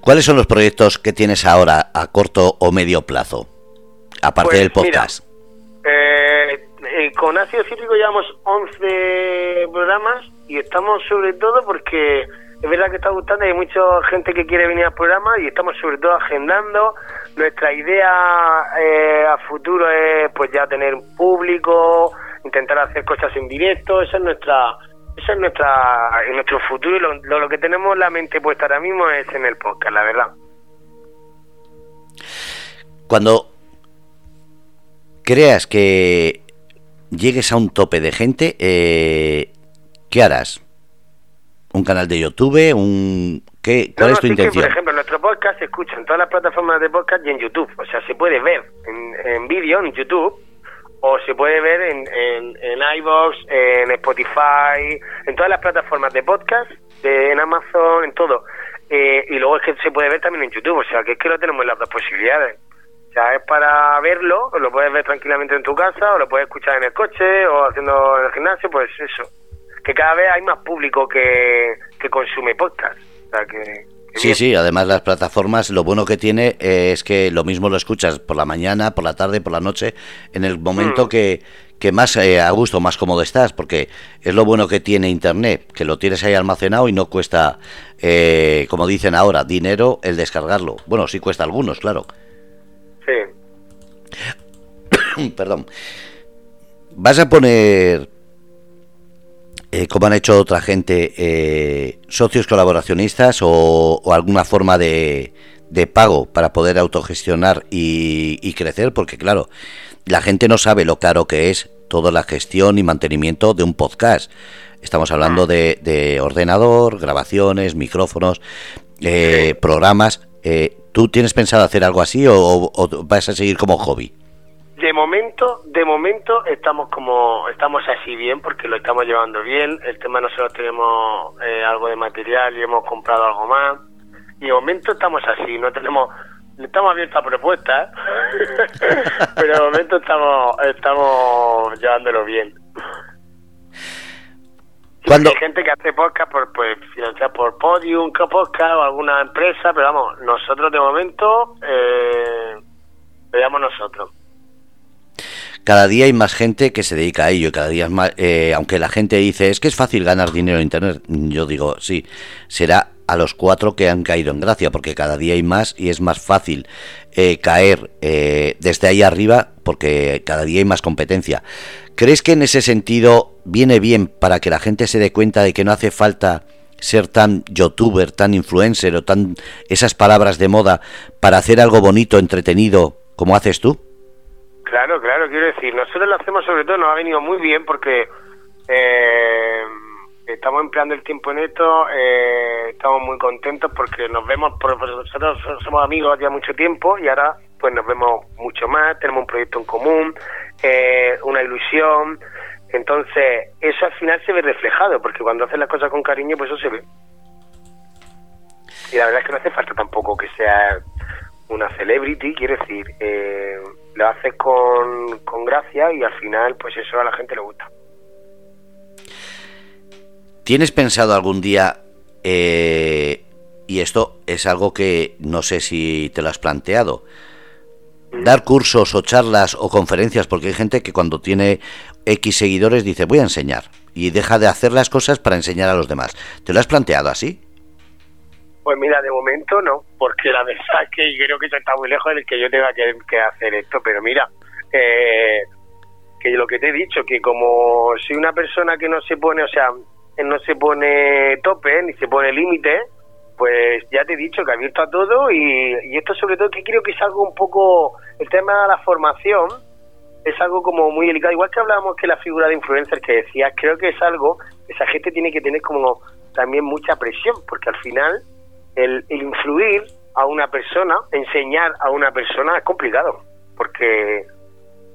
¿Cuáles son los proyectos que tienes ahora a corto o medio plazo? Aparte pues del podcast. Eh, eh, con ácido cítrico llevamos 11 programas y estamos sobre todo porque es verdad que está gustando y hay mucha gente que quiere venir al programa y estamos sobre todo agendando. Nuestra idea eh, a futuro es pues ya tener público, intentar hacer cosas en directo, esa es nuestra esa es nuestra en nuestro futuro y lo, lo, que tenemos la mente puesta ahora mismo es en el podcast, la verdad. Cuando creas que llegues a un tope de gente, eh, ¿qué harás? un canal de YouTube, un ¿qué cuál es tu intención? por ejemplo, nuestro podcast se escucha en todas las plataformas de podcast y en YouTube, o sea, se puede ver en, en vídeo en YouTube o se puede ver en, en, en iVoox, en Spotify, en todas las plataformas de podcast, en Amazon, en todo. Eh, y luego es que se puede ver también en YouTube, o sea, que es que lo tenemos las dos posibilidades. O sea, es para verlo, o lo puedes ver tranquilamente en tu casa, o lo puedes escuchar en el coche, o haciendo en el gimnasio, pues eso que cada vez hay más público que, consume podcast. Sí, sí, además las plataformas lo bueno que tiene es que lo mismo lo escuchas por la mañana, por la tarde, por la noche, en el momento mm. que, que más eh, a gusto, más cómodo estás, porque es lo bueno que tiene Internet, que lo tienes ahí almacenado y no cuesta, eh, como dicen ahora, dinero el descargarlo. Bueno, sí cuesta algunos, claro. Sí. (coughs) Perdón. ¿Vas a poner eh, como han hecho otra gente, eh, socios colaboracionistas o, alguna forma de, pago para poder autogestionar y, crecer, porque claro, la gente no sabe lo caro que es toda la gestión y mantenimiento de un podcast. Estamos hablando de, ordenador, grabaciones, micrófonos, eh, programas. ¿Tú tienes pensado hacer algo así o vas a seguir como hobby? De momento, de momento estamos como estamos así bien porque lo estamos llevando bien. El tema nosotros tenemos eh, algo de material y hemos comprado algo más. Y de momento estamos así, no tenemos estamos abiertos a propuestas, (laughs) pero de momento estamos estamos llevándolo bien. Cuando... Hay gente que hace podcast por pues financiar por Podium, podcast o alguna empresa, pero vamos, nosotros de momento eh, veamos nosotros. Cada día hay más gente que se dedica a ello, cada día más, eh, aunque la gente dice es que es fácil ganar dinero en Internet, yo digo, sí, será a los cuatro que han caído en gracia, porque cada día hay más y es más fácil eh, caer eh, desde ahí arriba, porque cada día hay más competencia. ¿Crees que en ese sentido viene bien para que la gente se dé cuenta de que no hace falta ser tan youtuber, tan influencer o tan esas palabras de moda para hacer algo bonito, entretenido, como haces tú? Claro, claro, quiero decir, nosotros lo hacemos sobre todo, nos ha venido muy bien porque eh, estamos empleando el tiempo en esto, eh, estamos muy contentos porque nos vemos, nosotros somos amigos ya mucho tiempo y ahora pues nos vemos mucho más, tenemos un proyecto en común, eh, una ilusión, entonces eso al final se ve reflejado porque cuando haces las cosas con cariño pues eso se ve. Y la verdad es que no hace falta tampoco que sea una celebrity, quiere decir, eh, lo haces con, con gracia y al final pues eso a la gente le gusta. ¿Tienes pensado algún día, eh, y esto es algo que no sé si te lo has planteado, dar cursos o charlas o conferencias, porque hay gente que cuando tiene X seguidores dice voy a enseñar y deja de hacer las cosas para enseñar a los demás. ¿Te lo has planteado así? Pues mira, de momento no, porque la verdad es que creo que está muy lejos de que yo tenga que, que hacer esto, pero mira, eh, que lo que te he dicho, que como soy una persona que no se pone, o sea, no se pone tope ni se pone límite, pues ya te he dicho que abierto a todo y, esto sobre todo que creo que es algo un poco, el tema de la formación es algo como muy delicado, igual que hablábamos que la figura de influencer que decías, creo que es algo, esa gente tiene que tener como también mucha presión, porque al final el, influir a una persona, enseñar a una persona es complicado, porque,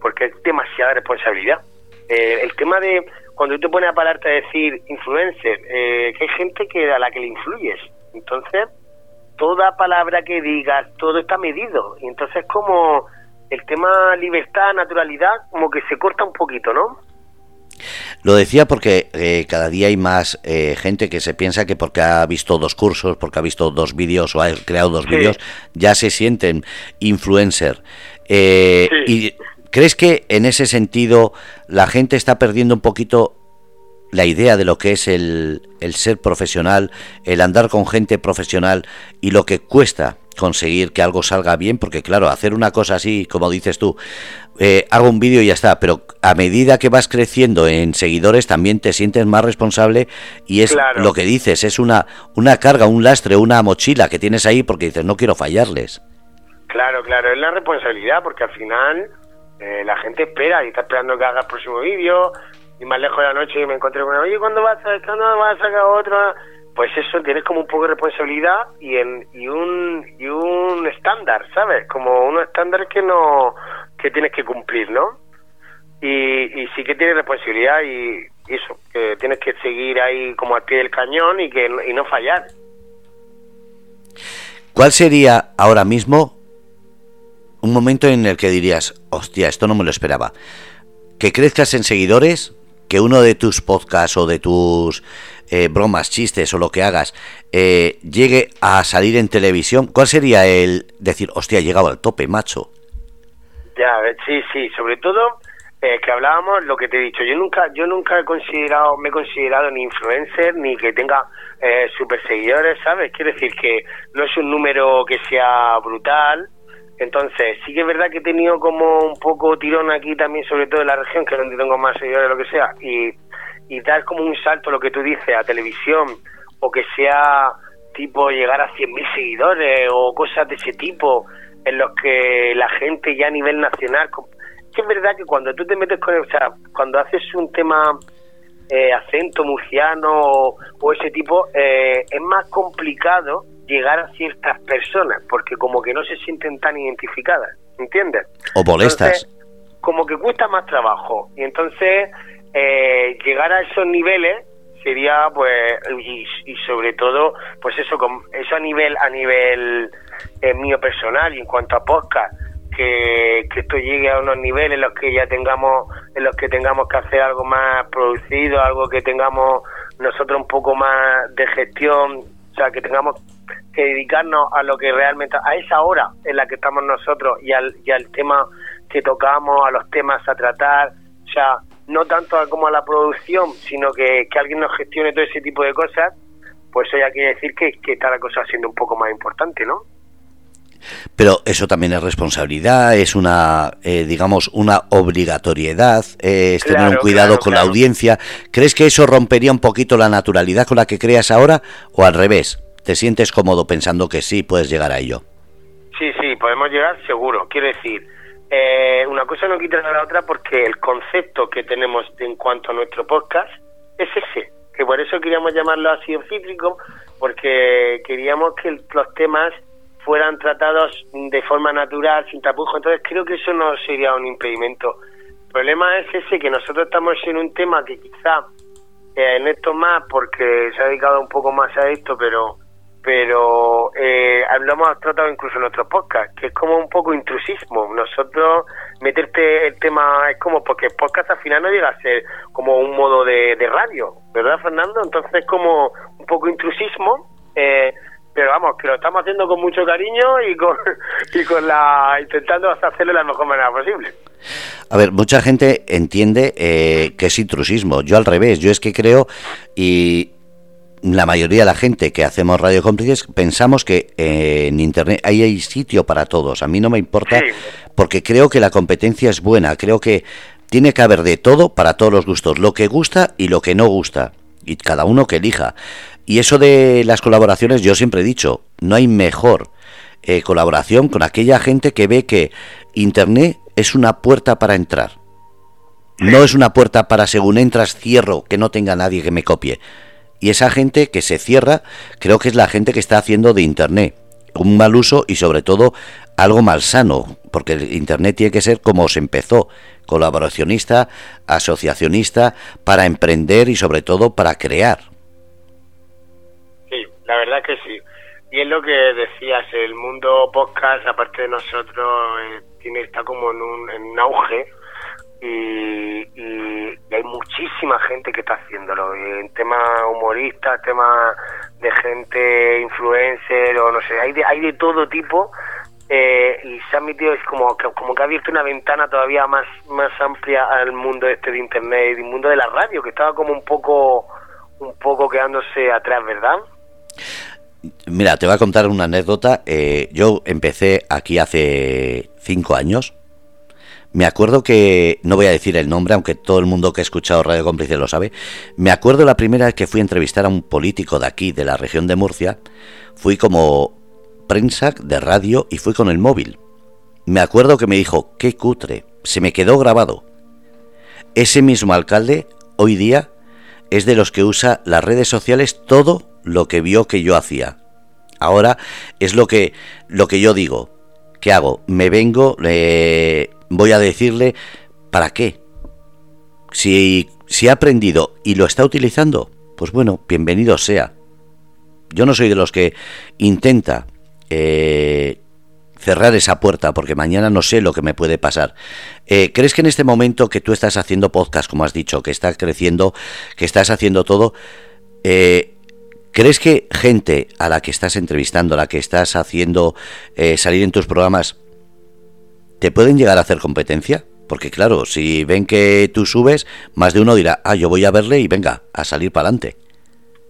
porque es demasiada responsabilidad. Eh, el tema de cuando tú te pones a pararte a decir influencer, eh, que hay gente que a la que le influyes. Entonces, toda palabra que digas, todo está medido. Y entonces como el tema libertad, naturalidad, como que se corta un poquito, ¿no? Lo decía porque eh, cada día hay más eh, gente que se piensa que porque ha visto dos cursos, porque ha visto dos vídeos o ha creado dos vídeos, ya se sienten influencer. Y ¿Crees que en ese sentido la gente está perdiendo un poquito la idea de lo que es el, ser profesional, el andar con gente profesional y lo que cuesta conseguir que algo salga bien? Porque claro, hacer una cosa así, como dices tú, eh, hago un vídeo y ya está, pero a medida que vas creciendo en seguidores también te sientes más responsable y es lo que dices, es una, una carga, un lastre, una mochila que tienes ahí porque dices, no quiero fallarles. Claro, claro, es la responsabilidad porque al final eh, la gente espera y está esperando que haga el próximo vídeo y más lejos de la noche me encontré con oye, ¿cuándo vas a, ¿cuándo vas a sacar otro? Pues eso, tienes como un poco de responsabilidad y, en, y un y un estándar, ¿sabes? Como un estándar que no que tienes que cumplir, ¿no? Y, y sí que tienes responsabilidad y, eso, que tienes que seguir ahí como al pie del cañón y que y no fallar. ¿Cuál sería ahora mismo un momento en el que dirías, hostia, esto no me lo esperaba. Que crezcas en seguidores, que uno de tus podcasts o de tus eh, bromas, chistes o lo que hagas eh, llegue a salir en televisión, ¿cuál sería el decir, hostia, he llegado al tope, macho? Ya, sí, sí, sobre todo eh, que hablábamos lo que te he dicho. Yo nunca, yo nunca he considerado, me he considerado ni influencer ni que tenga super seguidores, ¿sabes? Quiere decir que no es un número que sea brutal, entonces, sí que es verdad que he tenido como un poco tirón aquí también, sobre todo en la región, que es donde tengo más seguidores, lo que sea, y, y dar como un salto, lo que tú dices, a televisión, o que sea tipo llegar a 100.000 seguidores, o cosas de ese tipo, en los que la gente ya a nivel nacional... Es verdad que cuando tú te metes con... O sea, cuando haces un tema eh, acento murciano o, ese tipo, eh, es más complicado llegar a ciertas personas, porque como que no se sienten tan identificadas, ¿entiendes? O molestas. como que cuesta más trabajo. Y entonces, eh, llegar a esos niveles sería, pues, y, sobre todo, pues eso, con, eso a nivel, a nivel eh, mío personal y en cuanto a podcast, que, que esto llegue a unos niveles en los que ya tengamos, en los que tengamos que hacer algo más producido, algo que tengamos nosotros un poco más de gestión, sea, que tengamos que dedicarnos a lo que realmente, a esa hora en la que estamos nosotros y al, y al tema que tocamos, a los temas a tratar, o sea, no tanto como a la producción, sino que, que alguien nos gestione todo ese tipo de cosas, pues eso ya quiere decir que, que está la cosa siendo un poco más importante, ¿no? Pero eso también es responsabilidad, es una, eh, digamos, una obligatoriedad, eh, es tener un cuidado con la audiencia. ¿Crees que eso rompería un poquito la naturalidad con la que creas ahora o al revés? ¿Te sientes cómodo pensando que sí puedes llegar a ello? Sí, sí, podemos llegar seguro. Quiero decir, eh, una cosa no quita a la otra porque el concepto que tenemos en cuanto a nuestro podcast es ese, que por eso queríamos llamarlo así cítrico, porque queríamos que los temas fueran tratados de forma natural, sin tapujos. Entonces creo que eso no sería un impedimento. El problema es ese, que nosotros estamos en un tema que quizá eh, en esto más, porque se ha dedicado un poco más a esto, pero pero eh, lo hemos tratado incluso en nuestros podcasts, que es como un poco intrusismo. Nosotros, meterte el tema es como, porque el podcast al final no llega a ser como un modo de, de radio, ¿verdad, Fernando? Entonces, como un poco intrusismo. Eh, pero vamos, que lo estamos haciendo con mucho cariño y con, (laughs) y con la intentando hacerlo de la mejor manera posible. A ver, mucha gente entiende eh, que es intrusismo. Yo al revés, yo es que creo y la mayoría de la gente que hacemos radio cómplices pensamos que eh, en internet ahí hay sitio para todos. A mí no me importa porque creo que la competencia es buena. Creo que tiene que haber de todo para todos los gustos, lo que gusta y lo que no gusta y cada uno que elija. Y eso de las colaboraciones, yo siempre he dicho, no hay mejor eh, colaboración con aquella gente que ve que Internet es una puerta para entrar. No es una puerta para según entras cierro, que no tenga nadie que me copie. Y esa gente que se cierra, creo que es la gente que está haciendo de Internet un mal uso y sobre todo algo malsano, porque el Internet tiene que ser como se empezó, colaboracionista, asociacionista, para emprender y sobre todo para crear. La verdad que sí. Y es lo que decías, el mundo podcast, aparte de nosotros, eh, tiene está como en un, en un auge y, hay muchísima gente que está haciéndolo. En temas humoristas, temas de gente influencer o no sé, hay de, hay de todo tipo. Eh, y se ha metido, es como como que ha abierto una ventana todavía más, más amplia al mundo este de internet y al mundo de la radio, que estaba como un poco, un poco quedándose atrás, ¿verdad? Mira, te voy a contar una anécdota. Eh, yo empecé aquí hace cinco años. Me acuerdo que, no voy a decir el nombre, aunque todo el mundo que ha escuchado Radio Cómplice lo sabe. Me acuerdo la primera vez que fui a entrevistar a un político de aquí, de la región de Murcia. Fui como prensa de radio y fui con el móvil. Me acuerdo que me dijo, qué cutre, se me quedó grabado. Ese mismo alcalde, hoy día, es de los que usa las redes sociales todo lo que vio que yo hacía. Ahora es lo que, lo que yo digo. ¿Qué hago? Me vengo, le voy a decirle, ¿para qué? Si, si ha aprendido y lo está utilizando, pues bueno, bienvenido sea. Yo no soy de los que intenta eh, cerrar esa puerta porque mañana no sé lo que me puede pasar. Eh, ¿Crees que en este momento que tú estás haciendo podcast, como has dicho, que estás creciendo, que estás haciendo todo, eh, ¿Crees que gente a la que estás entrevistando, a la que estás haciendo eh, salir en tus programas, te pueden llegar a hacer competencia? Porque claro, si ven que tú subes, más de uno dirá, ah, yo voy a verle y venga, a salir para adelante.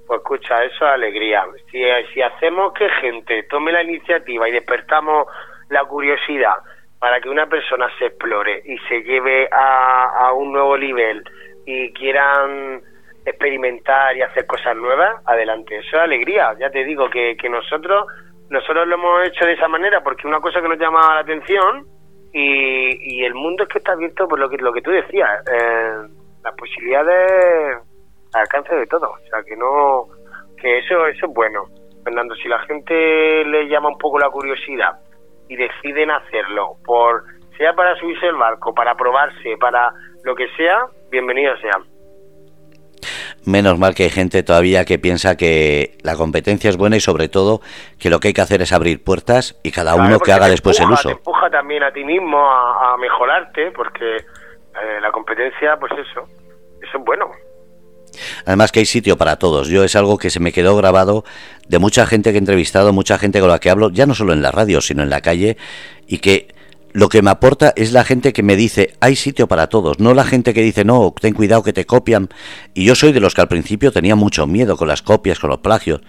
Pues escucha, eso es alegría. Si, si hacemos que gente tome la iniciativa y despertamos la curiosidad para que una persona se explore y se lleve a, a un nuevo nivel y quieran experimentar y hacer cosas nuevas, adelante. Eso es alegría. Ya te digo que, que nosotros nosotros lo hemos hecho de esa manera porque una cosa que nos llama la atención y, y el mundo es que está abierto por lo que lo que tú decías, eh, las posibilidades al alcance de todo. O sea, que no que eso eso es bueno. Fernando, si la gente le llama un poco la curiosidad y deciden hacerlo por sea para subirse el barco, para probarse, para lo que sea, bienvenido sea menos mal que hay gente todavía que piensa que la competencia es buena y sobre todo que lo que hay que hacer es abrir puertas y cada uno que haga después el uso. Te empuja también a ti mismo a, mejorarte porque eh, la competencia, pues eso, eso es bueno. Además que hay sitio para todos. Yo es algo que se me quedó grabado de mucha gente que he entrevistado, mucha gente con la que hablo, ya no solo en la radio, sino en la calle, y que lo que me aporta es la gente que me dice, hay sitio para todos, no la gente que dice, no, ten cuidado que te copian. Y yo soy de los que al principio tenía mucho miedo con las copias, con los plagios,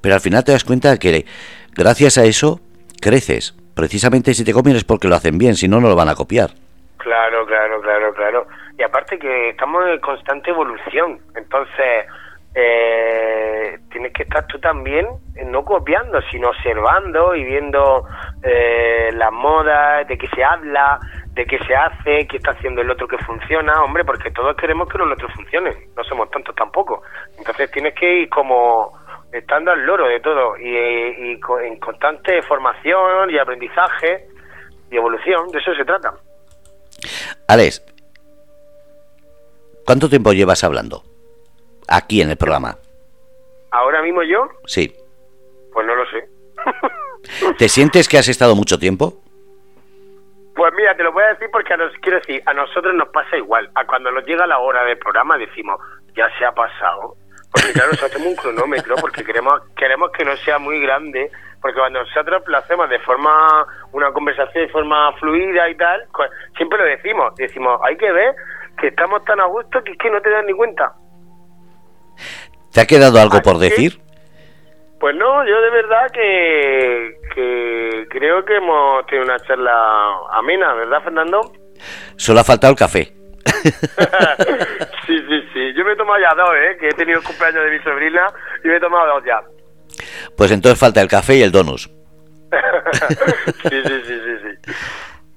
pero al final te das cuenta que gracias a eso creces. Precisamente si te copian es porque lo hacen bien, si no, no lo van a copiar. Claro, claro, claro, claro. Y aparte que estamos en constante evolución, entonces eh, tienes que estar tú también eh, no copiando, sino observando y viendo eh, las modas, de qué se habla, de qué se hace, qué está haciendo el otro que funciona, hombre, porque todos queremos que lo nuestro funcione, no somos tantos tampoco. Entonces tienes que ir como estando al loro de todo y, y en constante formación y aprendizaje y evolución, de eso se trata. Alex, ¿cuánto tiempo llevas hablando? aquí en el programa? ¿Ahora mismo yo? Sí. Pues no lo sé. ¿Te sientes que has estado mucho tiempo? Pues mira, te lo voy a decir porque a nos, quiero decir, a nosotros nos pasa igual. A cuando nos llega la hora del programa decimos, ya se ha pasado. Porque claro, nosotros hacemos un cronómetro porque queremos queremos que no sea muy grande. Porque cuando nosotros lo hacemos de forma, una conversación de forma fluida y tal, pues, siempre lo decimos. Decimos, hay que ver que estamos tan a gusto que es que no te das ni cuenta. ¿Te ha quedado algo por decir? Pues no, yo de verdad que, que creo que hemos tenido una charla amena, ¿verdad, Fernando? Solo ha faltado el café. (laughs) sí, sí, sí. Yo me he tomado ya dos, ¿eh? Que he tenido el cumpleaños de mi sobrina y me he tomado dos ya. Pues entonces falta el café y el donus. (laughs) sí, sí, sí, sí, sí.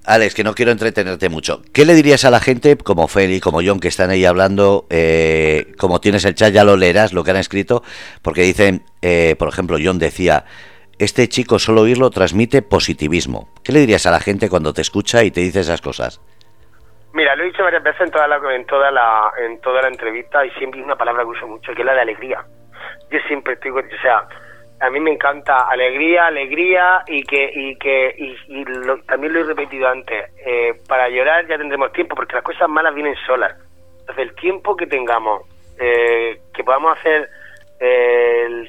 Alex, que no quiero entretenerte mucho. ¿Qué le dirías a la gente, como Feli, como John, que están ahí hablando? Eh, como tienes el chat, ya lo leerás, lo que han escrito, porque dicen, eh, por ejemplo, John decía, este chico solo oírlo transmite positivismo. ¿Qué le dirías a la gente cuando te escucha y te dice esas cosas? Mira, lo he dicho varias veces en toda la, en toda la, en toda la entrevista y siempre una palabra que uso mucho, que es la de alegría. Yo siempre estoy, o sea, a mí me encanta alegría, alegría y que y que y, también lo he repetido antes. Eh, para llorar ya tendremos tiempo porque las cosas malas vienen solas. Entonces el tiempo que tengamos, eh, que podamos hacer eh,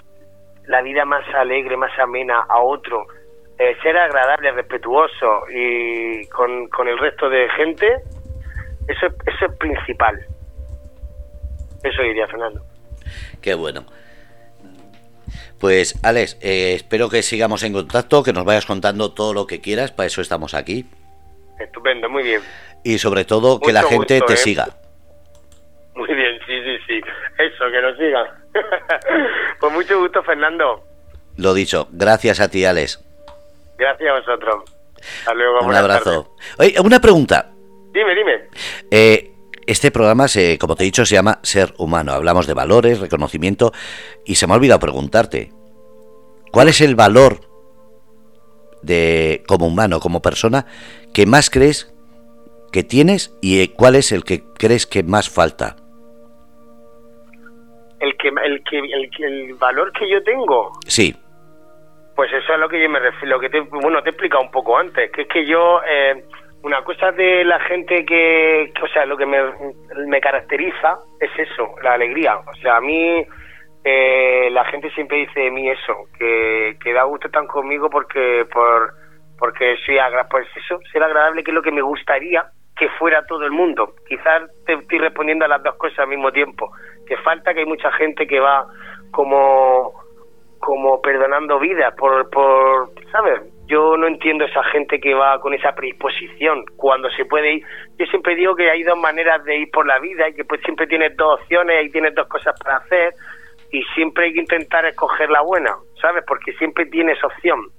la vida más alegre, más amena a otro, ser agradable, respetuoso y con, con el resto de gente, eso eso es principal. Eso diría Fernando. Qué bueno. Pues Alex, eh, espero que sigamos en contacto, que nos vayas contando todo lo que quieras, para eso estamos aquí. Estupendo, muy bien. Y sobre todo que la gente te ¿eh? siga. (laughs) Muy bien, sí, sí, sí. Eso, que nos siga. (laughs) pues mucho gusto, Fernando. Lo dicho, gracias a ti, Alex. Gracias a vosotros. Hasta luego. Un abrazo. Oye, una pregunta. Dime, dime. Eh, este programa, se, como te he dicho, se llama Ser Humano. Hablamos de valores, reconocimiento, y se me ha olvidado preguntarte, ¿cuál es el valor de como humano, como persona, que más crees que tienes y cuál es el que crees que más falta? El que el que el, valor que yo tengo. Sí. Pues eso es lo que yo me refiero, lo que te, bueno, te he explicado un poco antes, que es que yo eh, una cosa de la gente que, o sea, lo que me, caracteriza es eso, la alegría. O sea, a mí eh, la gente siempre dice de mí eso, que, que da gusto estar conmigo porque por porque soy pues eso, ser agradable que es lo que me gustaría que fuera todo el mundo. Quizás te estoy respondiendo a las dos cosas al mismo tiempo. Que falta que hay mucha gente que va como como perdonando vidas por, por ¿sabes? Yo no entiendo esa gente que va con esa predisposición cuando se puede ir. Yo siempre digo que hay dos maneras de ir por la vida y que pues siempre tienes dos opciones y tienes dos cosas para hacer y siempre hay que intentar escoger la buena, ¿sabes? Porque siempre tienes opción.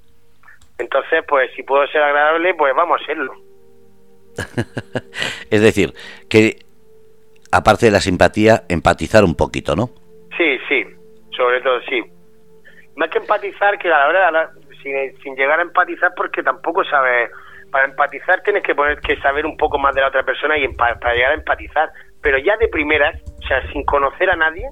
Entonces, pues si puedo ser agradable, pues vamos a serlo. (laughs) es decir, que aparte de la simpatía, empatizar un poquito, ¿no? Sí, sí, sobre todo sí. Más que empatizar, que a la hora sin, llegar a empatizar porque tampoco sabes para empatizar tienes que poner que saber un poco más de la otra persona y para llegar a empatizar. Pero ya de primeras o sea sin conocer a nadie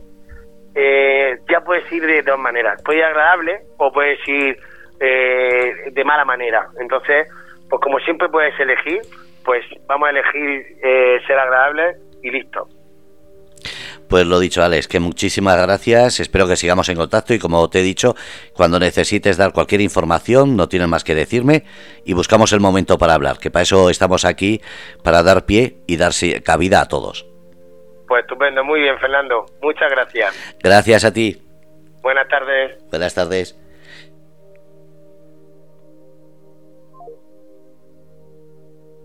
eh, ya puedes ir de dos maneras. Puedes ir agradable o puedes ir eh, de mala manera. Entonces pues como siempre puedes elegir pues vamos a elegir eh, ser agradable y listo Pues lo dicho, Alex, que muchísimas gracias. Espero que sigamos en contacto y como te he dicho, cuando necesites dar cualquier información, no tienes más que decirme y buscamos el momento para hablar, que para eso estamos aquí, para dar pie y dar cabida a todos. Pues estupendo, muy bien, Fernando. Muchas gracias. Gracias a ti. Buenas tardes. Buenas tardes.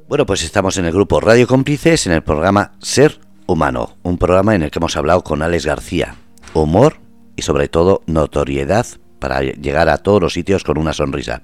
Bueno, pues estamos en el grupo Radio Cómplices en el programa Ser Humano, un programa en el que hemos hablado con Alex García. Humor y sobre todo notoriedad para llegar a todos los sitios con una sonrisa.